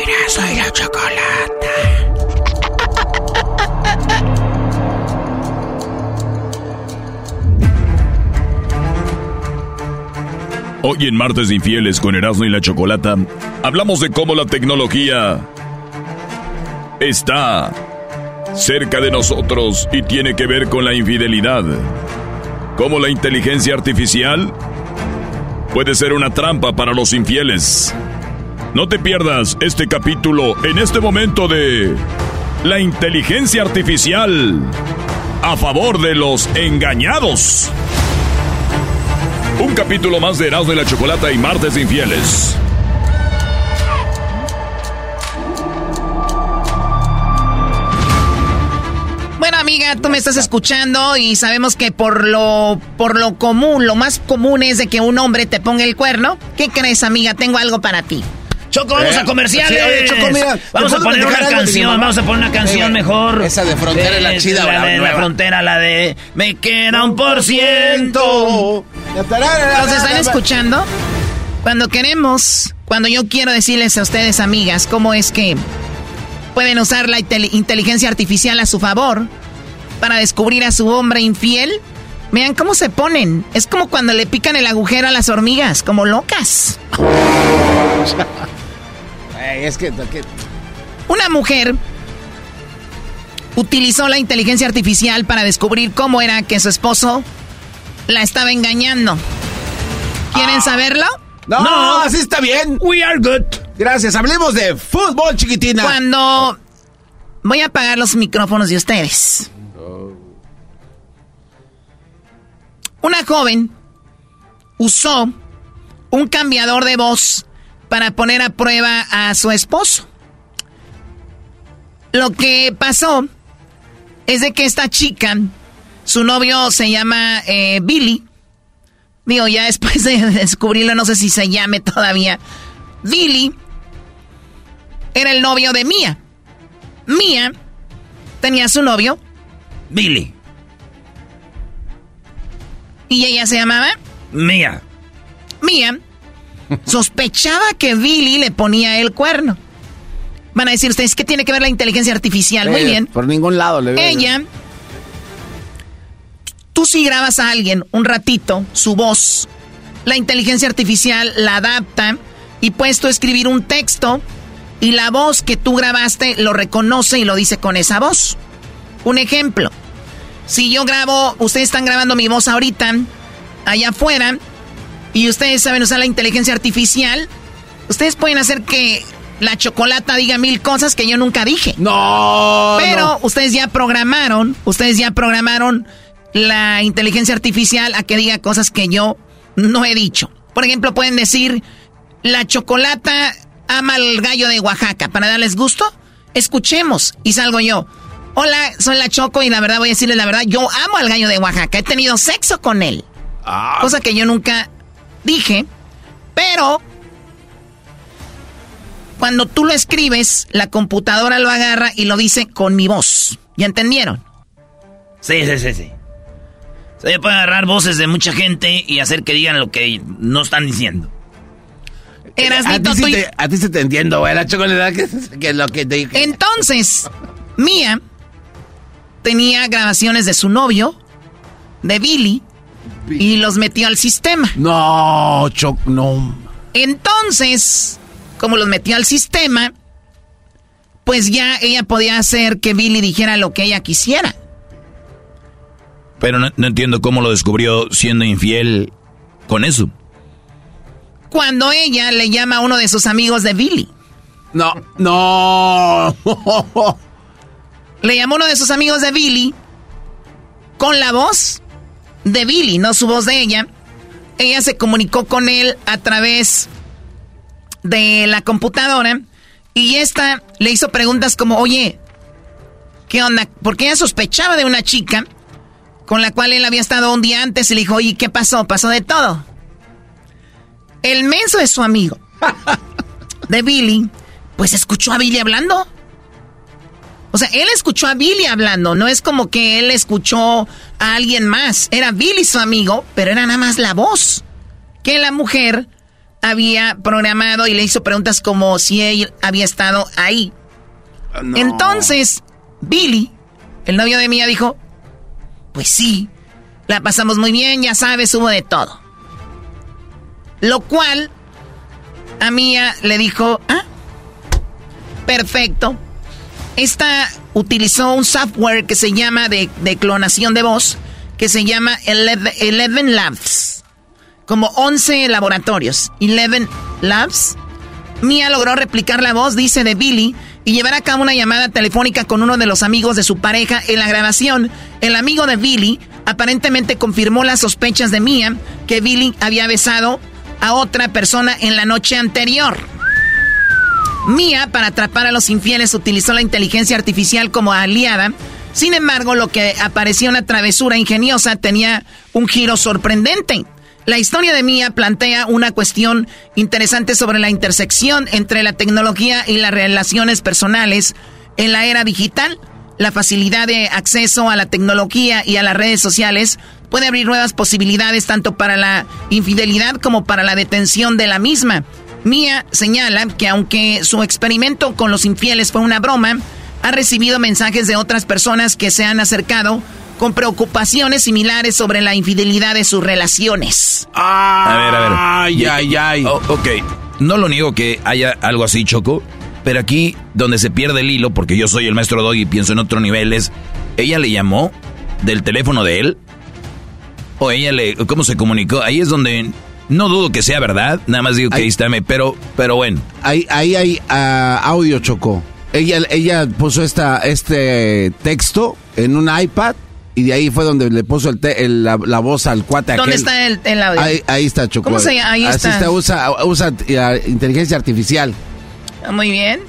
Mira, soy la chocolata. Hoy en Martes de Infieles con Erasmo y la Chocolata, hablamos de cómo la tecnología está cerca de nosotros y tiene que ver con la infidelidad. Cómo la inteligencia artificial puede ser una trampa para los infieles. No te pierdas este capítulo en este momento de la inteligencia artificial a favor de los engañados. Un capítulo más de Erasmo y la Chocolata y Martes Infieles. Bueno, amiga, tú me estás escuchando y sabemos que por lo por lo común, lo más común es de que un hombre te ponga el cuerno. ¿Qué crees, amiga? Tengo algo para ti. Choco, vamos a comerciales. Sí, oye, Choco, mira, vamos ¿te a poner una platicar algo de mi canción, vamos a poner una canción Eh, mejor. esa de Frontera es la chida, La la de la frontera, la de Me queda un por ciento. ¿Nos están escuchando? Cuando queremos, cuando yo quiero decirles a ustedes, amigas, cómo es que pueden usar la intel- inteligencia artificial a su favor para descubrir a su hombre infiel. Vean cómo se ponen. Es como cuando le pican el agujero a las hormigas, como locas. (laughs) Es que, que- Una mujer utilizó la inteligencia artificial para descubrir cómo era que su esposo la estaba engañando. ¿Quieren saberlo? No, No. así está bien. We are good. Gracias. Hablemos de fútbol, chiquitina. Cuando voy a apagar los micrófonos de ustedes. Una joven usó un cambiador de voz para poner a prueba a su esposo. Lo que pasó es de que esta chica, su novio se llama eh, Billy. Digo, ya después de (laughs) descubrirlo, no sé si se llame todavía. Billy era el novio de Mía. Mía tenía su novio Billy. y ella se llamaba Mía. Mía. Sospechaba que Billy le ponía el cuerno. Van a decir ustedes, ¿qué tiene que ver la inteligencia artificial? Muy bien. Por ningún lado le veo. Ella, tú si grabas a alguien un ratito, su voz, la inteligencia artificial la adapta y puedes tú escribir un texto y la voz que tú grabaste lo reconoce y lo dice con esa voz. Un ejemplo, si yo grabo, ustedes están grabando mi voz ahorita, allá afuera, y ustedes saben usar la inteligencia artificial, ustedes pueden hacer que la chocolata diga mil cosas que yo nunca dije. No. Pero no. ustedes ya programaron, ustedes ya programaron la inteligencia artificial a que diga cosas que yo no he dicho. Por ejemplo, pueden decir, la chocolata ama al gallo de Oaxaca. Para darles gusto, escuchemos. Y salgo yo. Hola, soy la Choco y la verdad voy a decirles la verdad, yo amo al gallo de Oaxaca. He tenido sexo con él. Cosa que yo nunca dije. Pero Cuando tú lo escribes, la computadora lo agarra y lo dice con mi voz. ¿Ya entendieron? Sí, sí, sí, sí. Se puede agarrar voces de mucha gente y hacer que digan lo que no están diciendo. a, ti sí te, a ti se te entiendo, güey. La chocolate que, que es lo que te dije. Entonces, Mía tenía grabaciones de su novio, de Billy, y los metió al sistema. No, Choc, no. Entonces, como los metió al sistema, pues ya ella podía hacer que Billy dijera lo que ella quisiera. Pero no, entiendo cómo lo descubrió siendo infiel con eso. Cuando ella le llama a uno de sus amigos de Billy. No, no. (laughs) le llamó a uno de sus amigos de Billy con la voz de Billy, no su voz de ella. Ella se comunicó con él a través de la computadora y esta le hizo preguntas como, oye, ¿qué onda? Porque ella sospechaba de una chica con la cual él había estado un día antes y le dijo, oye, ¿qué pasó? Pasó de todo. El menso de su amigo, (laughs) de Billy, pues escuchó a Billy hablando. O sea, él escuchó a Billy hablando, no es como que él escuchó a alguien más. Era Billy su amigo, pero era nada más la voz. Que la mujer había programado y le hizo preguntas como si él había estado ahí. Ah, Entonces, Billy, el novio de Mía, dijo, pues sí, la pasamos muy bien, ya sabes, hubo de todo. Lo cual a Mía le dijo, ah, perfecto. Esta utilizó un software que se llama de, clonación de voz, que se llama Eleven Labs. Como 11 laboratorios. Eleven Labs. Mia logró replicar la voz, dice, de Billy y llevar a cabo una llamada telefónica con uno de los amigos de su pareja. En la grabación, el amigo de Billy aparentemente confirmó las sospechas de Mia que Billy había besado a otra persona en la noche anterior. Mia, para atrapar a los infieles, utilizó la inteligencia artificial como aliada. Sin embargo, lo que aparecía una travesura ingeniosa tenía un giro sorprendente. La historia de Mia plantea una cuestión interesante sobre la intersección entre la tecnología y las relaciones personales en la era digital. La facilidad de acceso a la tecnología y a las redes sociales puede abrir nuevas posibilidades tanto para la infidelidad como para la detención de la misma. Mia señala que aunque su experimento con los infieles fue una broma, ha recibido mensajes de otras personas que se han acercado con preocupaciones similares sobre la infidelidad de sus relaciones. a ver, a ver. Ay, ay, ay. Oh, ok, no lo niego que haya algo así, Choco, pero aquí donde se pierde el hilo, porque yo soy el maestro Doggy y pienso en otro nivel, es, ella le llamó del teléfono de él, o ella le, ¿cómo se comunicó? Ahí es donde no dudo que sea verdad, nada más digo que ahí está, pero, pero bueno. Ahí, ahí hay ah, audio, Choco. Ella, ella puso esta, este texto en un iPad y de ahí fue donde le puso el, la, voz al cuate ¿Dónde está el, el audio? Ahí, está, Choco. ¿Cómo se llama? Ahí Así está. usa, usa inteligencia artificial. Ah, muy bien.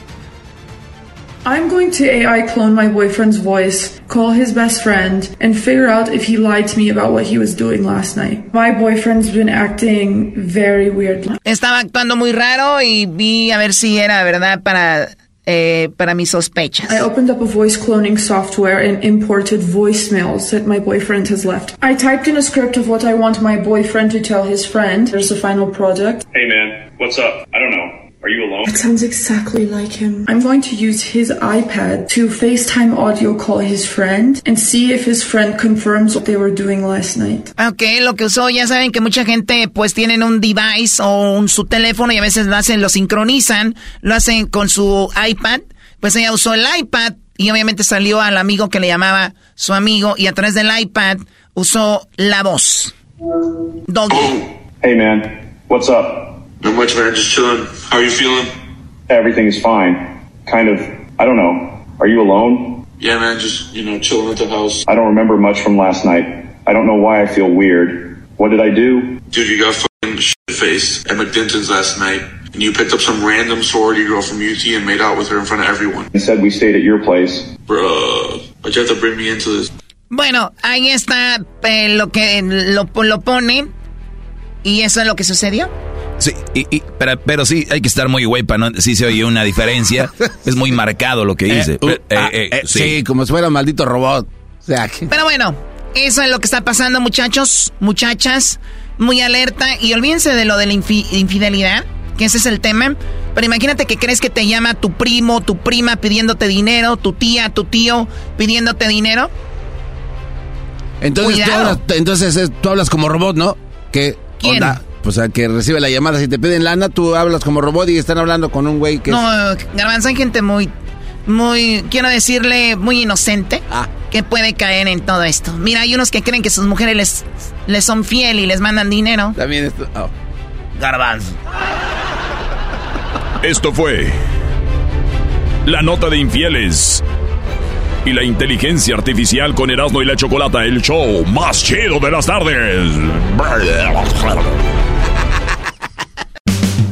I'm going to AI clone my boyfriend's voice, call his best friend, and figure out if he lied to me about what he was doing last night. My boyfriend's been acting very weird. Estaba actuando muy raro y vi a ver si era verdad para eh, para mis sospechas. I opened up a voice cloning software and imported voicemails that my boyfriend has left. I typed in a script of what I want my boyfriend to tell his friend. There's the final product. Hey man, what's up? I don't know. Are you alone? It sounds exactly like him. I'm going to use his iPad to FaceTime audio call his friend and see if his friend confirms what they were doing last night. Ok, lo que usó, ya saben que mucha gente pues tienen un device o un, su teléfono y a veces lo hacen, lo sincronizan, lo hacen con su iPad. Pues ella usó el iPad y obviamente salió al amigo que le llamaba su amigo y a través del iPad usó la voz. Doggy. Hey man, what's up? Not much, man. Just chilling. How are you feeling? Everything is fine. Kind of. I don't know. Are you alone? Yeah, man. Just you know, chilling at the house. I don't remember much from last night. I don't know why I feel weird. What did I do? Dude, you got fucking shit faced at McDinton's last night, and you picked up some random sorority girl from UT and made out with her in front of everyone. You said we stayed at your place. Bruh, why'd you have to bring me into this? Bueno, ahí está eh, lo que lo, lo pone y eso es lo que sucedió. Sí, y, pero, pero, sí, hay que estar muy güey para no... Sí se oye una diferencia. (laughs) es muy marcado lo que eh, dice. Uh, ah, eh, sí. como si fuera un maldito robot. O sea, Pero bueno, eso es lo que está pasando, muchachos, muchachas. Muy alerta. Y olvídense de lo de la infidelidad, que ese es el tema. Pero imagínate que crees que te llama tu primo, tu prima pidiéndote dinero, tu tía, tu tío pidiéndote dinero. Entonces, tú hablas, entonces tú hablas como robot, ¿no? ¿Qué ¿Quién? onda? Pues a que recibe la llamada. Si te piden lana, tú hablas como robot y están hablando con un güey que. No, Garbanzo, hay gente muy. Muy. Quiero decirle, muy inocente. Ah. Que puede caer en todo esto. Mira, hay unos que creen que sus mujeres les, les son fiel y les mandan dinero. También esto. Oh. Garbanzo. Esto fue. La nota de infieles y la inteligencia artificial con Erasmo y la Chocolata, el show más chido de las tardes.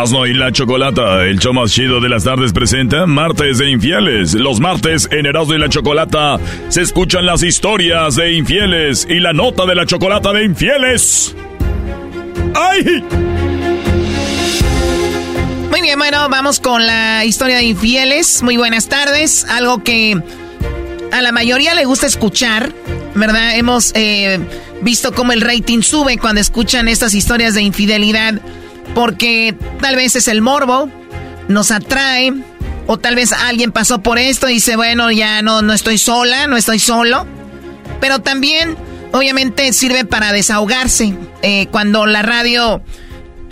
Erasmo y la Chocolata, el show más chido de las tardes presenta Martes de Infieles. Los martes en Erasmo y la Chocolata se escuchan las historias de infieles y la nota de la chocolata de infieles. ¡Ay! Muy bien, bueno, vamos con la historia de infieles. Muy buenas tardes. Algo que a la mayoría le gusta escuchar, ¿verdad? Hemos eh, visto cómo el rating sube cuando escuchan estas historias de infidelidad porque tal vez es el morbo, nos atrae, o tal vez alguien pasó por esto y dice, bueno, ya no, no estoy sola, no estoy solo. Pero también, obviamente, sirve para desahogarse. Eh, cuando la radio,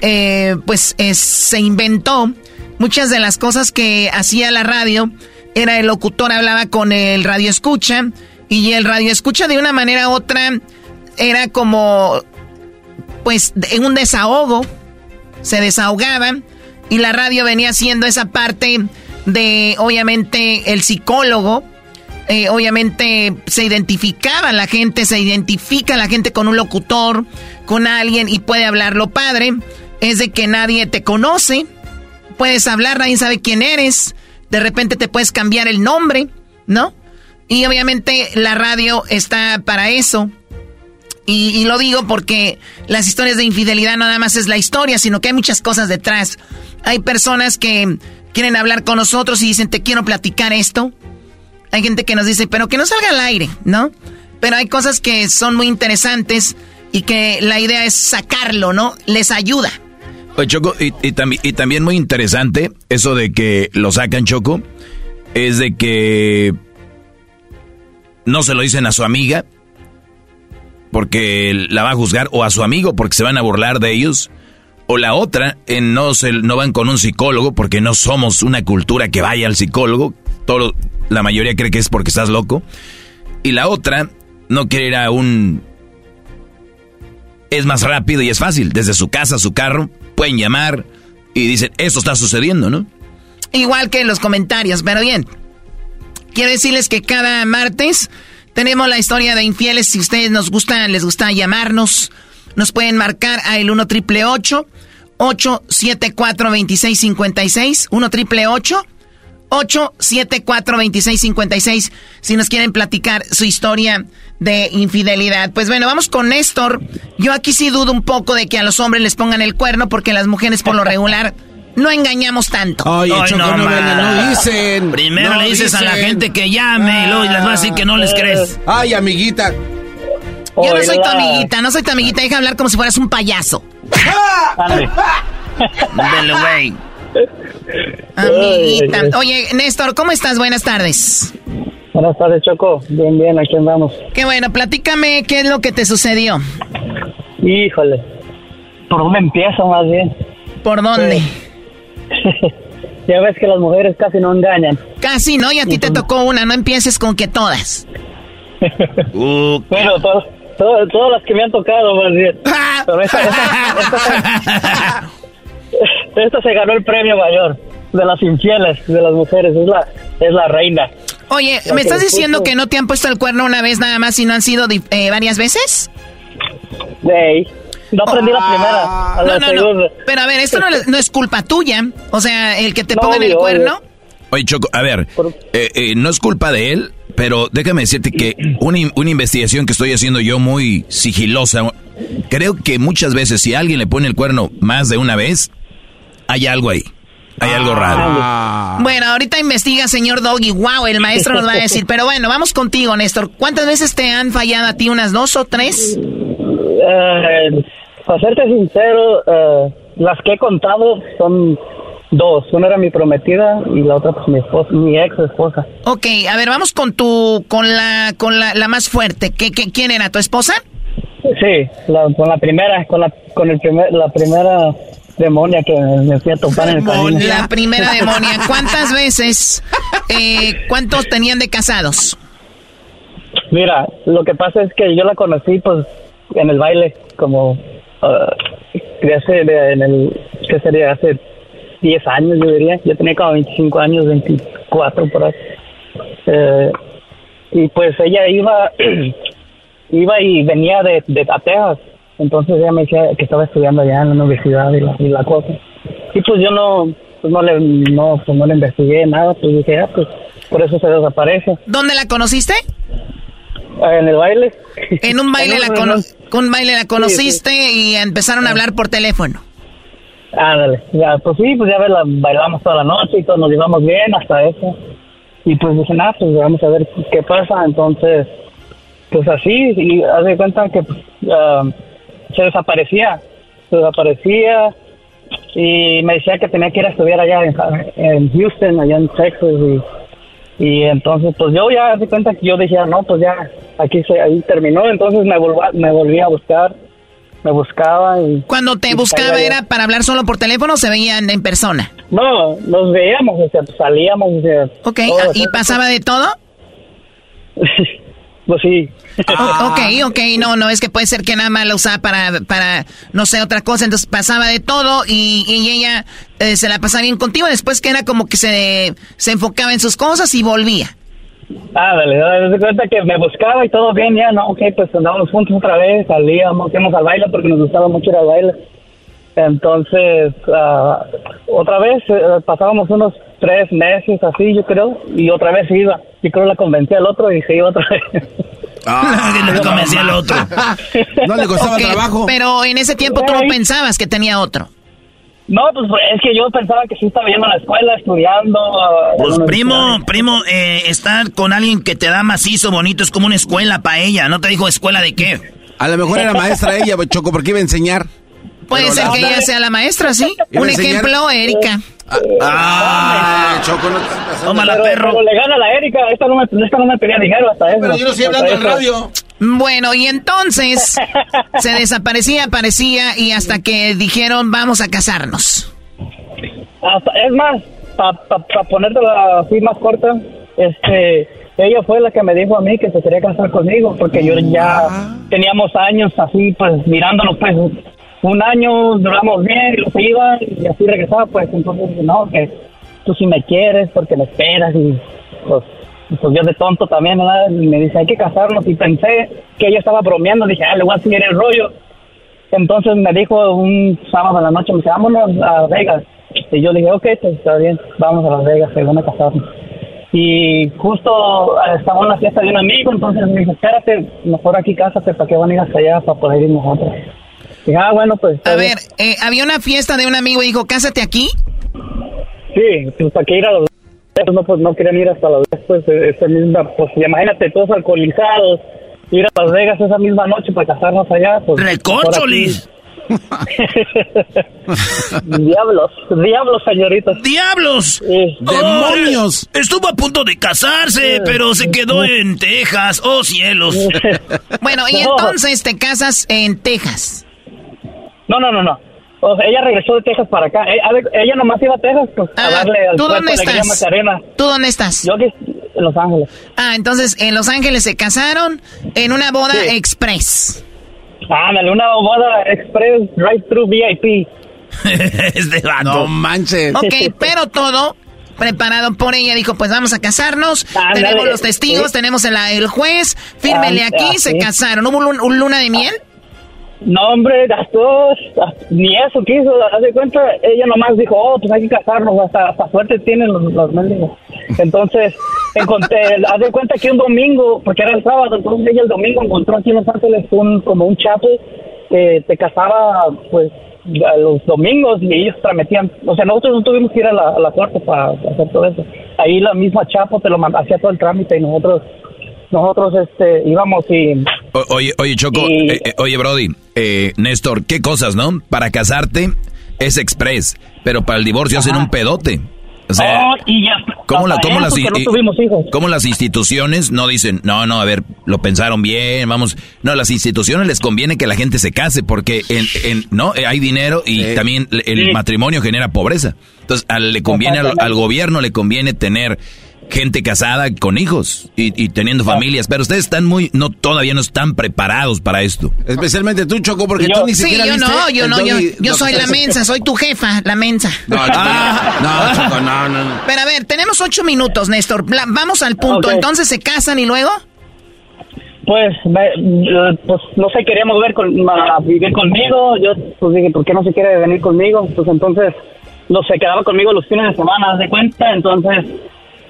eh, pues, se inventó, muchas de las cosas que hacía la radio, era el locutor hablaba con el radio escucha, y el radio escucha de una manera u otra era como, pues, un desahogo se desahogaban y la radio venía haciendo esa parte de, obviamente, el psicólogo. Eh, obviamente se identificaba la gente, se identifica la gente con un locutor, con alguien y puede hablarlo padre. Es de que nadie te conoce, puedes hablar, nadie sabe quién eres, de repente te puedes cambiar el nombre, ¿no? Y obviamente la radio está para eso. Y, lo digo porque las historias de infidelidad no nada más es la historia, sino que hay muchas cosas detrás. Hay personas que quieren hablar con nosotros y dicen, te quiero platicar esto. Hay gente que nos dice, pero que no salga al aire, ¿no? Pero hay cosas que son muy interesantes y que la idea es sacarlo, ¿no? Les ayuda. Oye, Choco, y, y, y también muy interesante eso de que lo sacan, Choco, es de que no se lo dicen a su amiga, porque la va a juzgar o a su amigo porque se van a burlar de ellos. O la otra, en no, se, no van con un psicólogo porque no somos una cultura que vaya al psicólogo. Todo, la mayoría cree que es porque estás loco. Y la otra, no quiere ir a un... Es más rápido y es fácil. Desde su casa, su carro, pueden llamar y dicen, eso está sucediendo, ¿no? Igual que en los comentarios, pero bien. Quiero decirles que cada martes tenemos la historia de infieles. Si ustedes nos gustan, les gusta llamarnos, nos pueden marcar a el 1 triple 874 2656 1 triple 874 2656 si nos quieren platicar su historia de infidelidad. Pues bueno, vamos con Néstor. Yo aquí sí dudo un poco de que a los hombres les pongan el cuerno porque las mujeres por lo regular (laughs) no engañamos tanto. Oye, Choco, no, dicen. Primero le dices a la gente que llame y luego les va a decir que no les crees. Ay, amiguita. Yo no soy tu amiguita, no soy tu amiguita. Deja hablar como si fueras un payaso. Dale. Dale, güey. Amiguita. Oye, Néstor, ¿cómo estás? Buenas tardes. Buenas tardes, Choco. Bien, bien, aquí andamos. Qué bueno, platícame qué es lo que te sucedió. Híjole. ¿Por dónde empiezo más bien? ¿Por dónde? Ya ves que las mujeres casi no engañan. Casi no, y a ti te tocó una, no empieces con que todas. uh, bueno, todas las que me han tocado, más bien. Ah, Pero esta, esta- esta- esta se ganó el premio mayor de las infieles, de las mujeres. Es la, es la reina. Oye, La ¿me estás diciendo que no te han puesto el cuerno una vez nada más y no han sido eh, varias veces? Ey, no aprendí la primera. A la No, no, no. Pero a ver, esto no, es culpa tuya. O sea, el que te No, pongan el obvio, cuerno. Oye, Choco, a ver, eh, eh, no es culpa de él, pero déjame decirte que una, una investigación que estoy haciendo yo muy sigilosa, creo que muchas veces si alguien le pone el cuerno más de una vez, hay algo ahí, hay algo raro. Bueno, ahorita investiga, señor Doggy. Wow, el maestro nos va a decir. Pero bueno, vamos contigo, Néstor. ¿Cuántas veces te han fallado a ti? ¿Unas dos o tres? Eh, para serte sincero, eh, las que he contado son dos. Una era mi prometida y la otra pues mi esposa, mi ex esposa. Ok, a ver, vamos con tu, con la, con la, la más fuerte. ¿Qué, qué, quién era? ¿Tu esposa? Sí, la- con la primera, con la, con el primer, la primera demonia que me fui a topar en el camino. La primera (laughs) demonia. ¿Cuántas veces? Eh, ¿Cuántos tenían de casados? Mira, lo que pasa es que yo la conocí pues en el baile, como ah, de de- en el, ¿qué sería? Hace 10 años yo diría, yo tenía como 25 años, 24 por ahí. Eh, y pues ella iba, (clears throat) iba y venía de, de a Texas, entonces ella me decía que estaba estudiando allá en la universidad y la, y la cosa. Y pues yo no, pues no le, no, pues no le investigué nada, pues dije, ah, pues por eso se desaparece. ¿Dónde la conociste? En el baile. En un baile la cono- un- baile la conociste y empezaron a hablar por teléfono. Ándale, ya, pues sí, pues ya la, bailamos toda la noche y todos nos llevamos bien hasta eso. Y pues dije, nada, pues vamos a ver qué pasa. Entonces, pues así, y haz de cuenta que pues, ah, se desaparecía, se desaparecía y me decía que tenía que ir a estudiar allá en, en Houston, allá en Texas. Y, y entonces, pues yo ya de cuenta que yo decía, no, pues ya, aquí se, ahí terminó. Entonces me, volva- me volví a buscar, me buscaba y... Cuando te y buscaba era para hablar solo por teléfono o se veían en persona. No, nos veíamos, o sea, salíamos, o sea, Ok, todo, ¿y todo. pasaba de todo? (laughs) Pues sí. O- ok, ok, no, no, es que puede ser que nada más la usaba para, para, no sé, otra cosa, entonces pasaba de todo y, y ella eh, se la pasaba bien contigo, después que era como que se, se enfocaba en sus cosas y volvía. Ah, dale, dale, de cuenta que me buscaba y todo bien, ya, no, ok, pues andábamos juntos otra vez, salíamos, íbamos al baile porque nos gustaba mucho ir al baile. Entonces, ah, otra vez eh, pasábamos unos tres meses así, yo creo, y otra vez se iba. Yo creo la convencí al otro y se iba otra (laughs) vez. (laughs) no le convencí al otro. No le costaba trabajo. Pero en ese tiempo tú no pensabas que tenía otro. No, pues es que yo pensaba que sí estaba yendo a la escuela, estudiando. ah, Pues primo, primo, eh, estar con alguien que te da macizo, bonito, es como una escuela para ella. ¿No te dijo escuela de qué? A lo mejor era maestra ella, Choco, porque iba a enseñar. Puede Pero ser la- que ella sea la maestra, ¿sí? Un ejemplo, Erika. Ah, Choco, no estás. Tómala, pero, perro. pero le gana a la Erika, esta no me, esta no me pedía dinero hasta eso. Hasta eso. Bueno, y entonces (laughs) se desaparecía, aparecía y hasta que dijeron vamos a casarnos. Hasta- es más, para pa, pa ponértela así más corta, este, ella fue la que me dijo a mí que se quería casar conmigo, porque yo ya teníamos años así, pues mirándonos, pues un año duramos bien, y lo se iba y así regresaba, pues entonces no, que tú sí me quieres porque me esperas y pues, pues yo de tonto también, ¿verdad? Me dice hay que casarnos y pensé que ella estaba bromeando, dije, ah, le voy a seguir el rollo. Entonces me dijo un sábado en la noche, me dice, vámonos a Vegas. Y yo dije, ok, pues está bien, vamos a Las Vegas, se van a casarnos. Y justo eh, estaba en la fiesta de un amigo, entonces me dijo, espérate, mejor aquí cásate, ¿para qué van a ir hasta allá para poder ir nosotros? Ah, bueno, pues... A bien". ver, eh, había una fiesta de un amigo y dijo, cásate aquí. Sí, pues para qué ir a los Vegas, no, pues no querían ir hasta Las Vegas, pues eh, esa misma, pues imagínate, todos alcoholizados, ir a Las Vegas esa misma noche para casarnos allá, pues... ¡Recorcholis! (laughs) diablos, diablos, señoritas. ¡Diablos! ¡Demonios! Oh, estuvo a punto de casarse, pero se quedó en Texas. ¡Oh, cielos! Bueno, y No. entonces te casas en Texas. No, no, no, no. O sea, ella regresó de Texas para acá. Ella, ver, ella nomás iba a Texas pues, a darle al Ah, ¿tú dónde estás? ¿Tú dónde estás? Yo aquí en Los Ángeles. Ah, entonces en Los Ángeles se casaron en una boda express. Ándale, una boda express drive-thru VIP. (laughs) este vato. No manches. Ok, pero todo preparado por ella. Dijo, pues vamos a casarnos. Ándale. Tenemos los testigos, Sí. tenemos el, el juez. Fírmele Ah, aquí, ah, se sí. casaron. ¿Hubo un, un luna de miel? No, hombre, gastó, ni eso quiso, de cuenta, ella nomás dijo, oh, pues hay que casarnos, hasta, hasta suerte tienen los, los mendigos. Entonces, encontré, haz de cuenta que un domingo, porque era el sábado, entonces ella el domingo encontró aquí en Los Ángeles un, como un chapel que te casaba, pues, a los domingos y ellos tramitían, o sea, nosotros no tuvimos que ir a la, a la corte para hacer todo eso. Ahí la misma chapo te lo hacía todo el trámite y nosotros, nosotros, este, íbamos y... O- oye, oye, Choco, Y- eh, eh, oye, Brody, eh, Néstor, qué cosas, ¿no? Para casarte es express, pero para el divorcio hacen un pedote. O sea, Oh, y ya, ¿cómo, la- las, no i- tuvimos hijos. cómo las instituciones no dicen, no, no, a ver, lo pensaron bien, vamos. No, las instituciones les conviene que la gente se case porque en, en- no Eh, hay dinero y también el Sí. matrimonio genera pobreza. Entonces, al- le conviene al, al gobierno le conviene tener gente casada con hijos y, y teniendo familias, pero ustedes están muy, no, todavía no están preparados para esto. Especialmente tú, Choco, porque Yo- tú ni Sí, siquiera yo viste no, yo no, yo, yo soy la mensa, soy tu jefa, la mensa. No, Choco, no, Choco, no, no, no. Pero a ver, tenemos ocho minutos, Néstor. Vamos al punto. Entonces se casan y luego. Pues, pues no se quería mover con, a vivir conmigo. Yo pues dije, ¿por qué no se quiere venir conmigo? Pues entonces no se quedaba conmigo los fines de semana, haz de cuenta. Entonces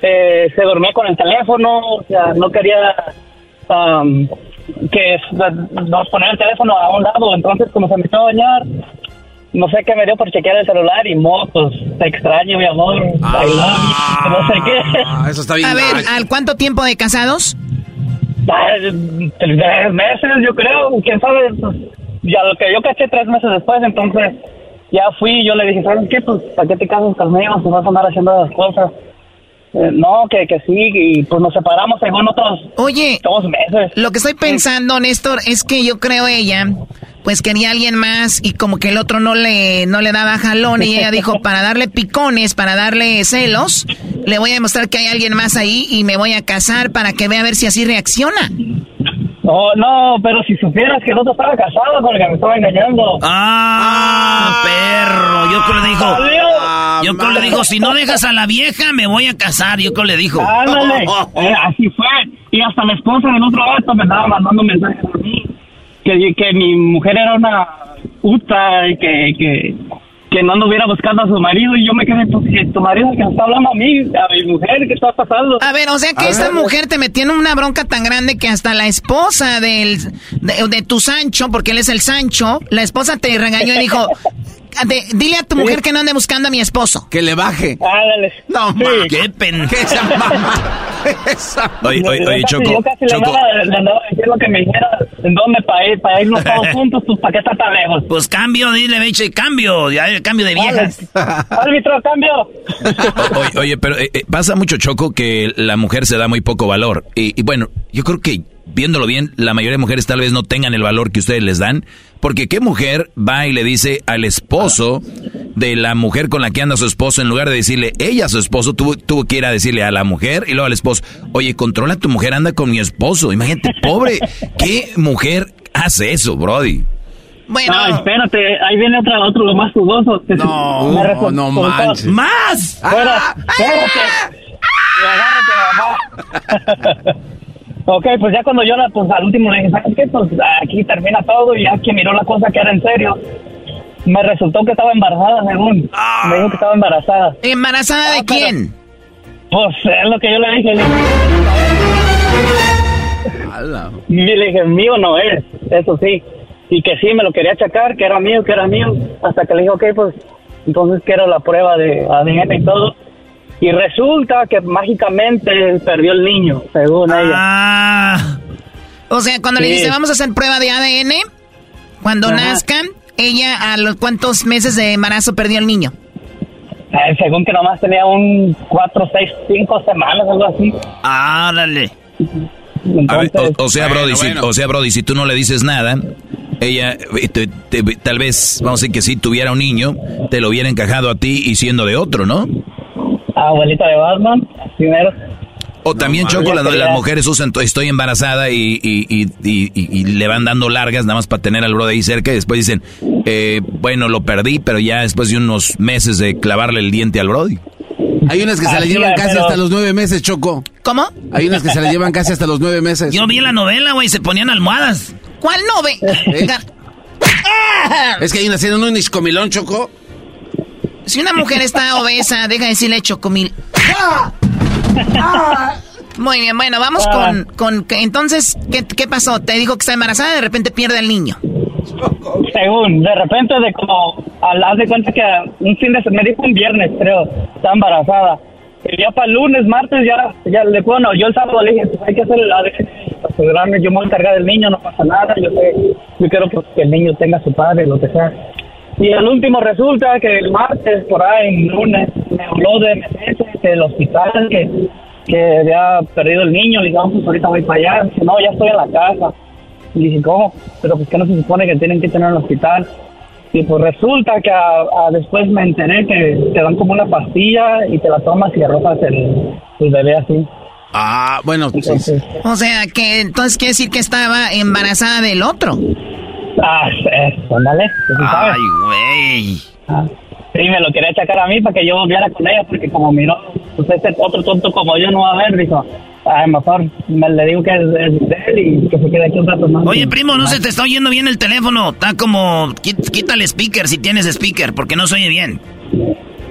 eh, se dormía con el teléfono, o sea, no quería am, que no poner el teléfono a un lado. Entonces, como se me echó a bañar, no sé qué me dio por chequear el celular y mo, pues te extraño, mi amor. I love you, no sé qué. Ah, eso está bien. A ver. ¿al cuánto tiempo de casados? Tres meses, yo creo, quién sabe, pues, ya lo que yo caché tres meses después, entonces ya fui y yo le dije, ¿sabes qué? Pues, ¿para qué te casas conmigo si vas a andar haciendo las cosas? Eh, no, que, que sí, y pues nos separamos según otros Oye, dos meses. lo que estoy pensando, Néstor, es que yo creo ella, pues quería a alguien más y como que el otro no le, no le daba jalón y ella dijo, (laughs) para darle picones, para darle celos, le voy a demostrar que hay alguien más ahí y me voy a casar para que vea a ver si así reacciona. No, no, pero si supieras que el otro estaba casado con el que me estaba engañando. Ah, perro. Yo creo le dijo. Adiós. Yo creo le dijo, si no dejas a la vieja, me voy a casar. Yo creo le dijo. Ándale, (laughs) Eh, así fue. Y hasta la esposa del otro vato me estaba mandando mensajes a mí. Que, que mi mujer era una puta y que, que, que no anduviera buscando a su marido. Y yo me quedé, pues, tu marido que está hablando a mí, a mi mujer, ¿qué está pasando? A ver, o sea que A esta ver. mujer te metió en una bronca tan grande que hasta la esposa del, de, de tu Sancho, porque él es el Sancho, la esposa te regañó y dijo, "De- dile a tu mujer que no ande buscando a mi esposo. Que le baje. Ándale. No, Sí. ma. Qué pen. ¿Qué (laughs) esa mamá? Esa- Oye, oye, oye, Choco, Yo casi le Choco, le andaba diciendo que me dijera en dónde para ir, para irnos todos (laughs) juntos, pues, ¿para qué está tan lejos? Pues cambio, dile, Beche, cambio. Ya, cambio de viejas. (laughs) Árbitro, cambio. Oye, oye, pero eh, eh, pasa mucho, Choco, que la mujer se da muy poco valor. Y, y bueno, yo creo que viéndolo bien, la mayoría de mujeres tal vez no tengan el valor que ustedes les dan. Porque ¿qué mujer va y le dice al esposo de la mujer con la que anda su esposo, en lugar de decirle ella a su esposo, tuvo, tuvo que ir a decirle a la mujer y luego al esposo, oye, controla a tu mujer, anda con mi esposo. Imagínate, pobre, ¿qué mujer hace eso, Brody? Bueno, No, espérate, ahí viene otra, otro lo más dudoso. No, (laughs) no manches. ¡Más! Espera, espérate. Agárrate, mamá. (laughs) ok, pues ya cuando yo la, pues al último le dije, ¿sabes qué? Pues aquí termina todo y ya que miró la cosa que era en serio. Me resultó que estaba embarazada, según. Me dijo que estaba embarazada. ¿embarazada de Ah, pero- quién? Pues es lo que yo le dije. Le dije, le dije, mío no es, eso sí. Y que sí, me lo quería achacar, que era mío, que era mío. Hasta que le dije, ok, pues entonces quiero la prueba de ADN y todo. Y resulta que mágicamente perdió el niño, según ella. Ah. O sea, cuando le dice vamos a hacer prueba de ADN, cuando Ajá. nazcan, ella a los cuántos meses de embarazo perdió el niño. Eh, según que nomás tenía un cuatro, seis, cinco semanas, algo así. Árale. A ver, Entonces, o, o sea, Bueno, Brody, si, o sea, Brody, si tú no le dices nada, ella eh, te- te- tal vez, vamos a decir que si tuviera un niño, te lo hubiera encajado a ti y siendo de otro, ¿no? Abuelita de Batman, primero. O también, Choco, las, las mujeres usan, estoy embarazada y, y, y, y, le van dando largas nada más para tener al brother ahí cerca y después dicen, eh, bueno, lo perdí, pero ya después de unos meses de clavarle el diente al brody. Hay unas que se le llevan casi hasta los nueve meses, Choco. ¿Cómo? Hay unas que se le llevan casi hasta los nueve meses. Yo vi la novela, güey, se ponían almohadas. ¿Cuál novela? (laughs) es que hay una escena un iscomilón, Choco. Si una mujer está obesa, deja de decirle chocomil. Muy bien, bueno, vamos con, con... Entonces, ¿qué, ¿qué pasó? ¿Te dijo que está embarazada y de repente pierde al niño? Según, de repente, de como, al haz de cuenta que un fin de semana, me dijo un viernes, creo, está embarazada. Y ya para el lunes, martes, ya, ya le bueno, yo el sábado le dije, pues hay que hacer la asegurarme, yo me voy a encargar del niño, no pasa nada, yo sé, yo quiero que el niño tenga su padre, lo que sea. Y el último resulta que el martes, por ahí, el lunes, me habló de MSS, del hospital, que, que había perdido el niño, le dije, pues ahorita voy para allá, dice, no, ya estoy en la casa. Y dije, ¿cómo? Pero pues que no se supone que tienen que tener en el hospital. Y pues resulta que a, después me enteré que te dan como una pastilla y te la tomas y arrojas el, el bebé así. Ah, bueno, entonces, O sea, que entonces quiere decir que estaba embarazada del otro. Ah, eso, ándale. Ay, güey. Ah, sí, me lo quería achacar a mí para que yo volviera con ella, porque como miró, pues ese otro tonto como yo no va a ver, dijo, a lo mejor me le digo que es, de él y que se quede aquí un rato más. Oye, primo, no se te está oyendo bien el teléfono. Está como. Quítale speaker si tienes speaker, porque no se oye bien.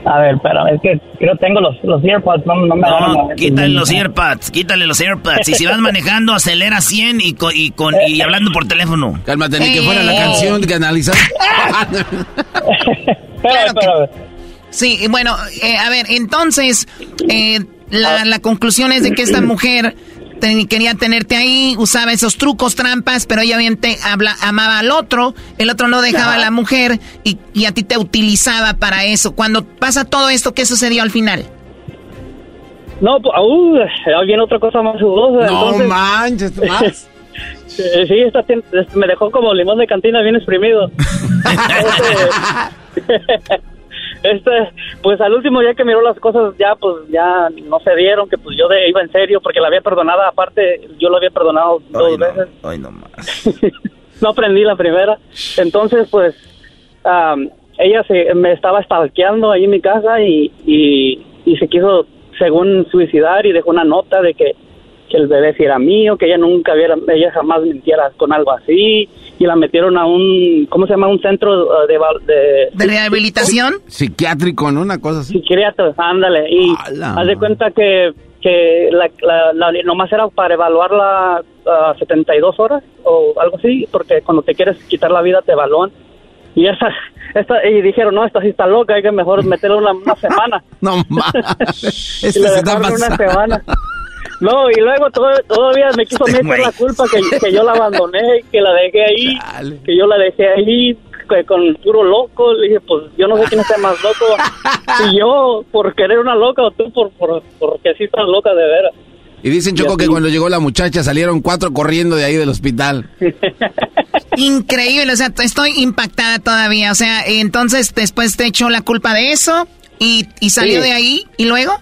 A ver, pero es que creo que tengo los, los earpods, no, no me No, quítale los earpods, quítale los earpods. Y si vas (laughs) manejando, acelera 100 y, con, y, con, (laughs) y hablando por teléfono. Cálmate, ni que fuera la canción que analizar. (laughs) claro Sí, bueno, eh, a ver, entonces, eh, la, la conclusión es de que esta mujer quería tenerte ahí, usaba esos trucos, trampas, pero ella obviamente habla, amaba al otro, el otro no dejaba a la mujer y, y, a ti te utilizaba para eso. Cuando pasa todo esto, ¿qué sucedió al final? No, pues, uh, viene otra cosa más jugosa. No manches, más. (laughs) sí, esta, me dejó como limón de cantina bien exprimido. (laughs) (laughs) este, pues al último ya que miró las cosas ya pues ya no se dieron, que pues yo de, iba en serio porque la había perdonado, aparte yo lo había perdonado dos veces. no (laughs) no aprendí la primera. Entonces pues ella se me estaba stalkeando ahí en mi casa y, y, y se quiso según suicidar y dejó una nota de que que el bebé si era mío, que ella nunca hubiera, ella jamás mintiera con algo así, y la metieron a un, ¿cómo se llama? Un centro uh, de... ¿De, rehabilitación? Psiquiátrico, ¿no? Una cosa así. Psiquiatra, ándale, y haz de cuenta que, que la, la, nomás era para evaluarla a 72 horas o algo así, porque cuando te quieres quitar la vida te evalúan. Y esa, esta, y dijeron, no, esta sí está loca, hay que mejor meterla una, una semana. (laughs) no (laughs) más. y le dejaron una semana. No, y luego todavía me quiso este meter la culpa que, que, yo la abandoné, que la dejé ahí, que yo la dejé ahí con el puro loco. Le dije, pues yo no sé quién está más loco. Si (laughs) yo por querer una loca o tú por, por porque sí estás loca de veras. Y dicen, Choco, que cuando llegó la muchacha salieron cuatro corriendo de ahí del hospital. (laughs) Increíble, o sea, estoy impactada todavía. O sea, entonces después te echó la culpa de eso y, y salió de ahí y luego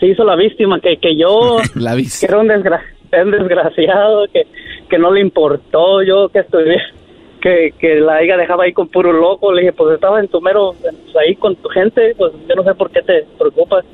se hizo la víctima, que, que yo, (laughs) la que era un, desgraciado, que, que no le importó yo que estuviera, que, que la hija dejaba ahí con puro loco, le dije, pues estaba en tu mero, pues, ahí con tu gente, pues yo no sé por qué te preocupas.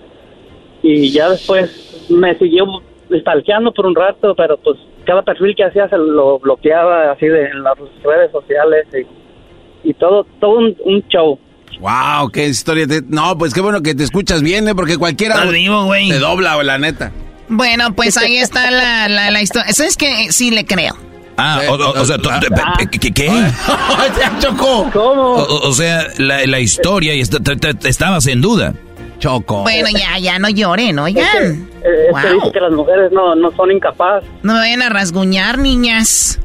Y ya después me siguió stalkeando por un rato, pero pues cada perfil que hacía se lo bloqueaba así de, en las redes sociales y, y todo, todo un show. Wow, qué historia. No, pues qué bueno que te escuchas bien, ¿eh? Porque cualquiera te dobla, la neta. Bueno, pues ahí está la, la, la historia. Eso es que sí le creo. Ah, o, sea, ¿qué? ¿Qué? (laughs) chocó. ¿Cómo? O, sea, la, la historia y estabas en duda. Choco. Bueno, ya, ya no lloren, oigan. Es que, dice que las mujeres no, no son incapaces. No me vayan a rasguñar, niñas.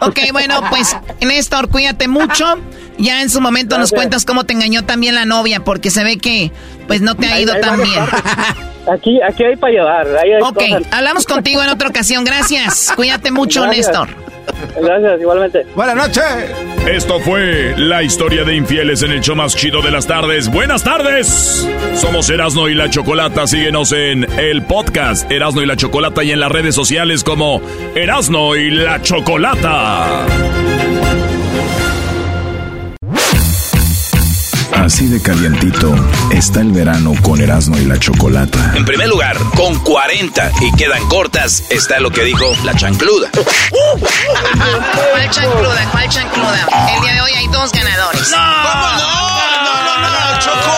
Ok, bueno, pues Néstor, cuídate mucho. Ya en su momento nos cuentas cómo te engañó también la novia, porque se ve que pues no te ha ido tan bien. (laughs) Aquí, hay para llevar. ok, hablamos contigo en otra ocasión. Gracias. (laughs) Cuídate mucho, Néstor. Gracias, igualmente. Buenas noches. Esto fue la historia de infieles en el show más chido de las tardes. Buenas tardes. Somos Erasno y la Chocolata. Síguenos en el podcast Erasno y la Chocolata y en las redes sociales como Erasno y la Chocolata. Así de calientito está el verano con Erasmo y la Chocolata. En primer lugar, con 40 y quedan cortas, está lo que dijo la chancluda. ¿Cuál chancluda? ¿Cuál chancluda? El día de hoy hay dos ganadores. ¿Cómo no? No, no, no, Choco.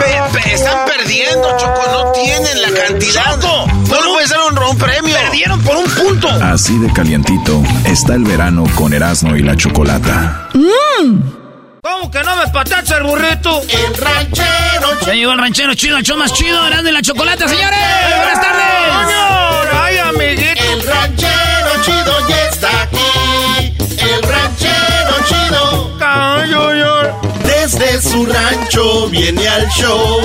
Pe- pe- están perdiendo, Choco. No tienen la cantidad. Choco, no le puedes dar un, un premio. Perdieron por un punto. Así de calientito está el verano con Erasmo y la Chocolata. ¿Cómo que no me patacha el burrito? El ranchero. Ya llegó el ranchero chido, el show más chido, y la Chocolata, señores. Buenas tardes. Señor, ay, amiguito. El ranchero chido ya está aquí. El ranchero chido. Desde su rancho viene al show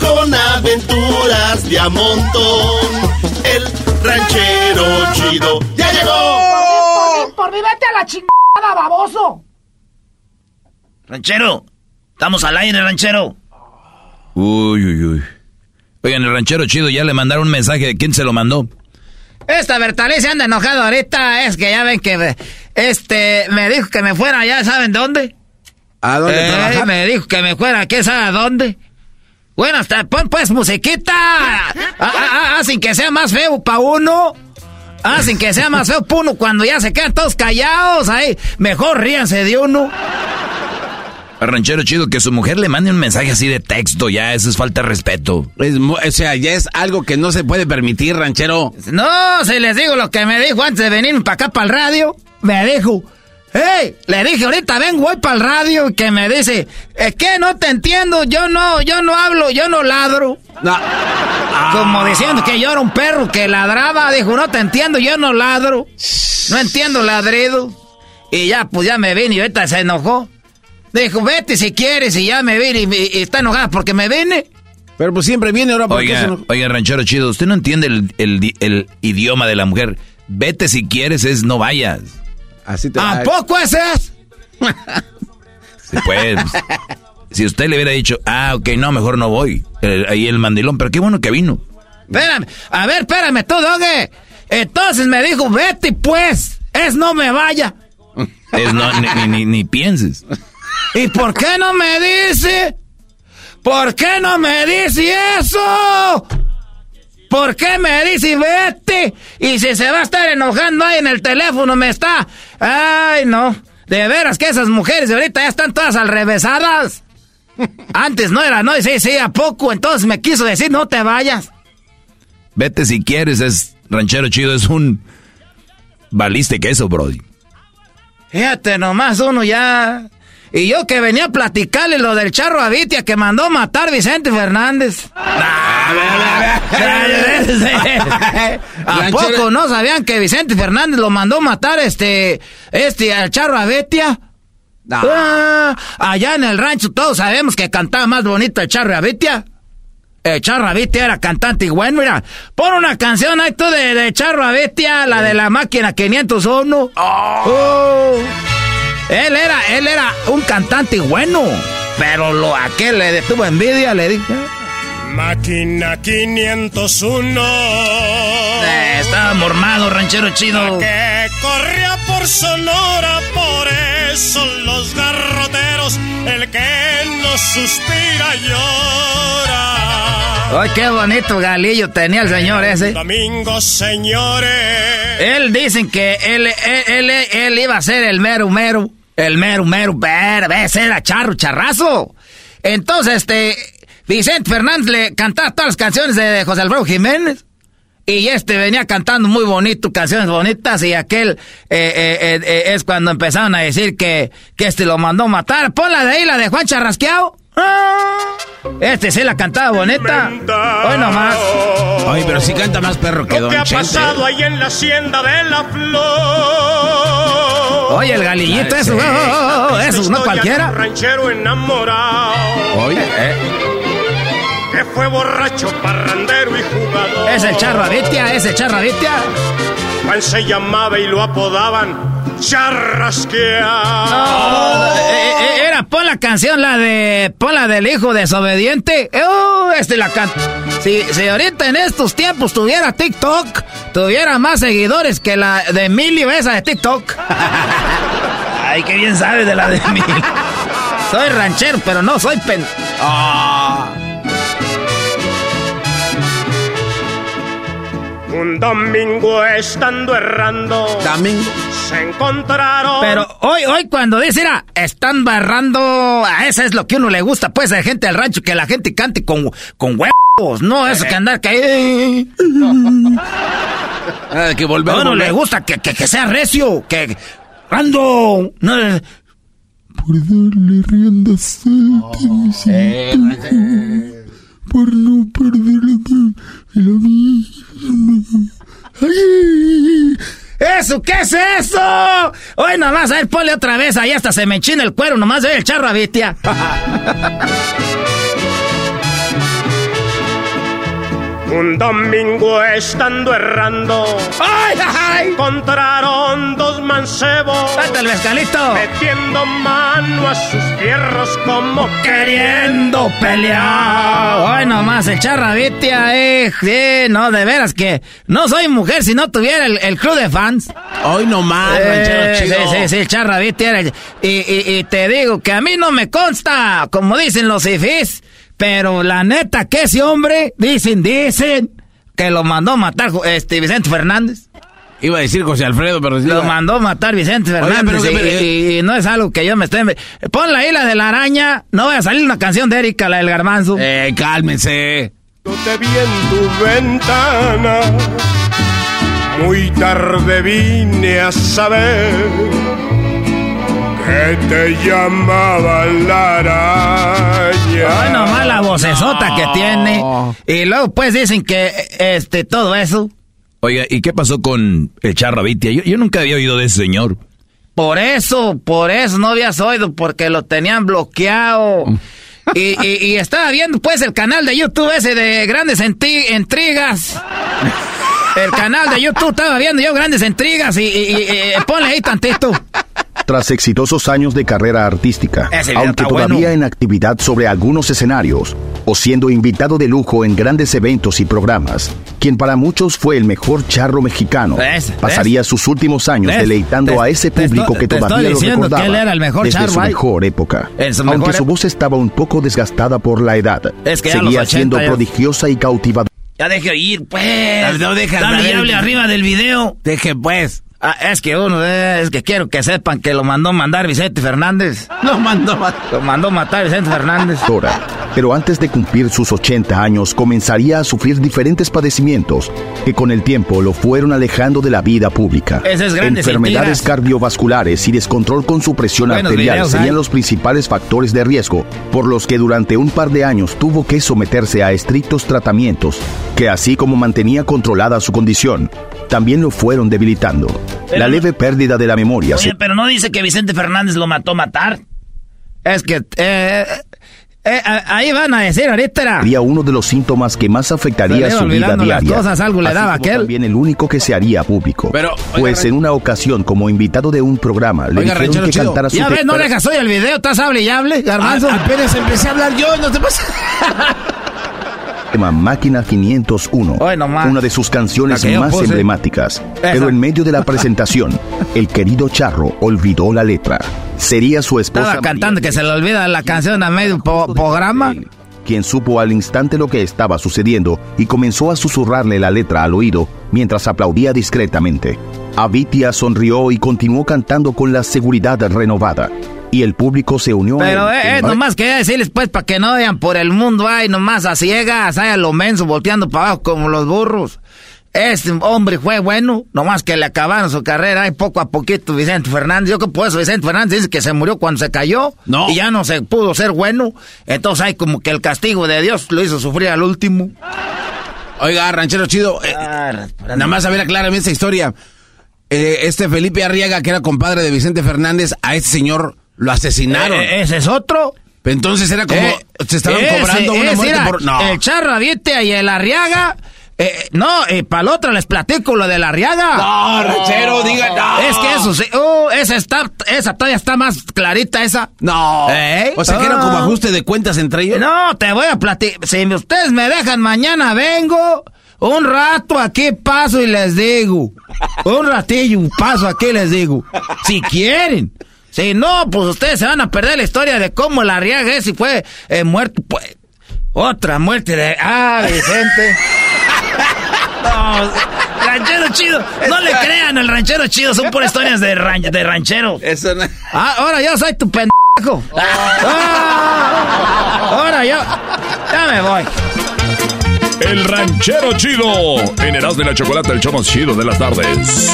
con aventuras de a montón. El ranchero chido ya llegó. Por mi vete a la chingada, baboso. Ranchero, estamos al aire, ranchero. Uy, uy, uy. Oigan, el ranchero chido ya le mandaron un mensaje de quién se lo mandó. Esta Bertalí se anda enojado ahorita. Es que ya ven que este me dijo que me fuera, ya saben dónde. ¿A dónde Eh, trabaja? Me dijo que me fuera, ¿qué sabe a dónde? Bueno, hasta pon pues musiquita. Ah, ah, ah, ah, sin que sea más feo pa' uno. Ah, sin que sea más feo pa' uno cuando ya se quedan todos callados. Ahí, mejor ríanse de uno. Ranchero chido que su mujer le mande un mensaje así de texto, ya eso es falta de respeto. Es o sea, ya es algo que no se puede permitir, ranchero. No, si les digo lo que me dijo antes de venir para acá para el radio. Me dijo, hey, le dije ahorita vengo voy para el radio y que me dice, es que no te entiendo, yo no, yo no hablo, yo no ladro. Como diciendo que yo era un perro que ladraba, dijo, no te entiendo, yo no ladro. No entiendo ladrido. Y ya, pues ya me vine y ahorita se enojó. Dijo, vete si quieres y ya me vine y, me- y está enojada porque me vine. Pero pues siempre viene ahora porque Oiga, oiga, ranchero chido, usted no entiende el, el di- el idioma de la mujer. Vete si quieres, es no vayas. Así ¿A poco ese es? Sí, pues, si usted le hubiera dicho, ah, ok, no, mejor no voy. Eh, ahí el mandilón, pero qué bueno que vino. Espérame, a ver, espérame tú, Doge. Entonces me dijo, vete pues, es no me vaya. Es no, ni, ni- ni- ni pienses. ¿Y por qué no me dice? ¿Por qué no me dice eso? ¿Por qué me dice vete? Y si se va a estar enojando ahí en el teléfono, me está. Ay, no. De veras que esas mujeres de ahorita ya están todas alrevesadas. Antes no era, no, y sí, sí, a poco. Entonces me quiso decir, no te vayas. Vete si quieres, es ranchero chido, es un baliste queso, Brody. Fíjate, nomás uno ya. Y yo que venía a platicarle lo del charro Avitia que mandó matar Vicente Fernández. (laughs) ¿A poco no sabían que Vicente Fernández lo mandó matar este, este, al charro Avitia? Ah, allá en el rancho todos sabemos que cantaba más bonito el charro Avitia. El Charro Avitia era cantante y bueno, mira, pon una canción ahí tú de, de Charro Avitia, la de la máquina 501. Oh. Él era, él era un cantante bueno, pero lo aquel le detuvo envidia, le dije. Máquina 501. Eh, estaba mormado, ranchero chido. Que corría por Sonora, por eso los garroteros, el que no suspira llora. Ay, qué bonito galillo tenía el señor ese. Domingo, señores. Él dicen que él, él, él, él iba a ser el mero mero. El mero mero, ese era charro, charrazo. Entonces, este, Vicente Fernández le cantaba todas las canciones de José Alfredo Jiménez. Y este venía cantando muy bonito, canciones bonitas, y aquel eh, eh, eh, eh, es cuando empezaron a decir que, que este lo mandó matar. Pon la de ahí, la de Juan Charrasqueado. Ah, este sí la cantaba bonita. Hoy nomás. Ay, pero sí canta más perro que Lo Don que ha Chente. pasado ahí en la hacienda de la flor. Oye, el galillito, eso, oh, oh, oh, eso, no cualquiera. un ranchero enamorado. Oye, eh. Que fue borracho, parrandero y jugador. Es el charro Avitia, es el charro Avitia. Juan se llamaba y lo apodaban Charrasqueado. No, eh, eh, era, pon la canción, la de. Pon la del hijo desobediente. Oh, este la canta. Si, si ahorita en estos tiempos tuviera TikTok, tuviera más seguidores que la de Emilio, esa de TikTok. (laughs) Ay, qué bien sabes de la de Emilio. Soy ranchero, pero no soy pen. Ah. Un domingo estando errando. Domingo. Se encontraron. Pero hoy, hoy cuando dice, mira, están barrando, a eso es lo que uno le gusta, pues, a gente del rancho, que la gente cante con, con huevos, no eso que andar que... Ah, (laughs) que volver. No, no le gusta que, que, que sea recio, que... Ando... No, por darle rienda suelta mi cintura, por no perder la, la misma. ¡Ay! ¿Eso qué es eso? Hoy nomás, a ver, ponle otra vez, ahí hasta se me enchina el cuero, nomás ve el charro a Vitia. (laughs) Un domingo estando errando, ¡ay, ay! encontraron dos mancebos. ¡Date el mezcalito! Metiendo mano a sus fierros como queriendo pelear. Hoy nomás, el charro Vitia, eh, sí, no, de veras que no soy mujer si no tuviera el, el club de fans. Hoy nomás, ranchero chido. Sí, sí, sí, el charro Vitia era el- y, y, y te digo que a mí no me consta, como dicen los ifis, pero la neta que ese hombre, dicen, dicen, que lo mandó matar este Vicente Fernández. Iba a decir José Alfredo, pero... Lo mandó matar Vicente Fernández pero- y- pero- y, y no es algo que yo me esté... Pon la isla de la araña, no voy a salir una canción de Erika, la del garbanzo. Eh, cálmense. Yo te vi en tu ventana. Muy tarde vine a saber que te llamaba la araña. Ay, nomás la vocesota que tiene. Y luego pues dicen que este todo eso. Oiga, ¿y qué pasó con el charro Vitia? Yo, yo nunca había oído de ese señor. Por eso, por eso no habías oído, porque lo tenían bloqueado. (laughs) Y, y- y estaba viendo pues el canal de YouTube ese de Grandes Enti- Intrigas. El canal de YouTube estaba viendo yo Grandes Intrigas y, y- y- y ponle ahí tantito. Tras exitosos años de carrera artística, aunque todavía bueno. en actividad sobre algunos escenarios, o siendo invitado de lujo en grandes eventos y programas, quien para muchos fue el mejor charro mexicano, ¿Ves? pasaría sus últimos años ¿Ves? deleitando Te- a ese público estoy- que todavía lo diciendo que recordaba él era el mejor desde charro su ahí. mejor época. Aunque mejor su voz estaba un poco desgastada por la edad, Es que seguía los 80 siendo prodigiosa y cautivadora. Ya deje oír, pues. No, deja- Dame a ver, y hable arriba del video. Deje pues. Ah, es que uno, es que quiero que sepan que lo mandó mandar Vicente Fernández. Lo mandó matar. Lo mandó matar Vicente Fernández. Dora. Pero antes de cumplir sus 80 años comenzaría a sufrir diferentes padecimientos que con el tiempo lo fueron alejando de la vida pública. Ese es Grandes Enfermedades cardiovasculares y descontrol con su presión Buenos arterial videos serían hay. los principales factores de riesgo por los que durante un par de años tuvo que someterse a estrictos tratamientos que así como mantenía controlada su condición, también lo fueron debilitando. Pero la no- leve pérdida de la memoria se Oye, pero no dice que Vicente Fernández lo mató matar. Es que, eh, eh, a- ahí van a decir ahorita era. sería uno de los síntomas que más Se afectaría le su vida diaria. cosas, algo le así daba como aquel. También el único que se haría público. Pero, pues en una ocasión, como invitado de un programa, le Oiga, dijeron que chido. cantara su Ya ves, no dejas hoy el video, estás hable y hable, garbanzo. A- apenas empecé a hablar yo, no te pasa. (laughs) tema Máquina 501, Hoy nomás. una de sus canciones más puse. emblemáticas. Pero en medio de la presentación, (laughs) el querido Charro olvidó la letra. Sería su esposa Estaba cantando que se le olvida la canción a medio po- programa. quien supo al instante lo que estaba sucediendo y comenzó a susurrarle la letra al oído mientras aplaudía discretamente. Avitia sonrió y continuó cantando con la seguridad renovada. Y el público se unió a Pero él. eh, eh, nomás quería decirles pues para que no vayan por el mundo ay nomás a ciegas, ay a lo menso volteando para abajo como los burros. Este hombre fue bueno, nomás que le acabaron su carrera y poco a poquito Vicente Fernández. Yo que por eso Vicente Fernández dice que se murió cuando se cayó No. y ya no se pudo ser bueno. Entonces hay como que el castigo de Dios lo hizo sufrir al último. Oiga, ranchero chido. eh, nada más a ver aclárame esta historia. Eh, este Felipe Arriaga, que era compadre de Vicente Fernández, a este señor lo asesinaron. Eh, ese es otro. Entonces era como. Eh, se estaban ese- cobrando una muerte era por. No. El Charra y el Arriaga Eh, no, y para la otra les platico lo de la riaga. No, ranchero, diga no. Es que eso sí. Uh, esa está, esa todavía está más clarita esa. No. ¿Eh? O sea, que era como ajuste de cuentas entre ellos. No, te voy a platicar. Si ustedes me dejan mañana, vengo. Un rato aquí paso y les digo. Un ratillo paso aquí les digo. Si quieren. Si no, pues ustedes se van a perder la historia de cómo la riaga es y fue eh, muerto. Pues, otra muerte de. Ah, Vicente. (laughs) No, ranchero chido. No le crean al ranchero chido. Son por historias de, ran de ranchero. Eso no. Ah, ahora yo soy tu pendejo. Ah, ahora yo. Ya me voy. El ranchero chido. En Erasmo de la Chocolata, el show más chido de las tardes.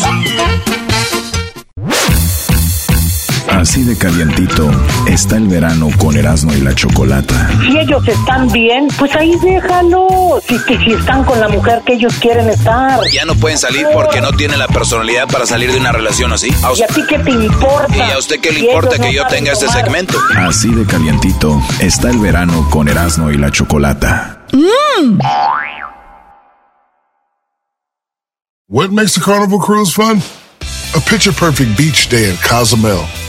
Así de calientito está el verano con Erasmo y la Chocolata. Si ellos están bien, pues ahí déjalo. Si, si, si están con la mujer que ellos quieren estar. Ya no pueden salir porque no tienen la personalidad para salir de una relación así. ¿A ¿Y a ti qué te importa? ¿Y a usted qué le Si importa que no yo tenga este segmento? Así de calientito está el verano con Erasmo y la Chocolata. What makes a carnival cruise fun? A picture perfect beach day in Cozumel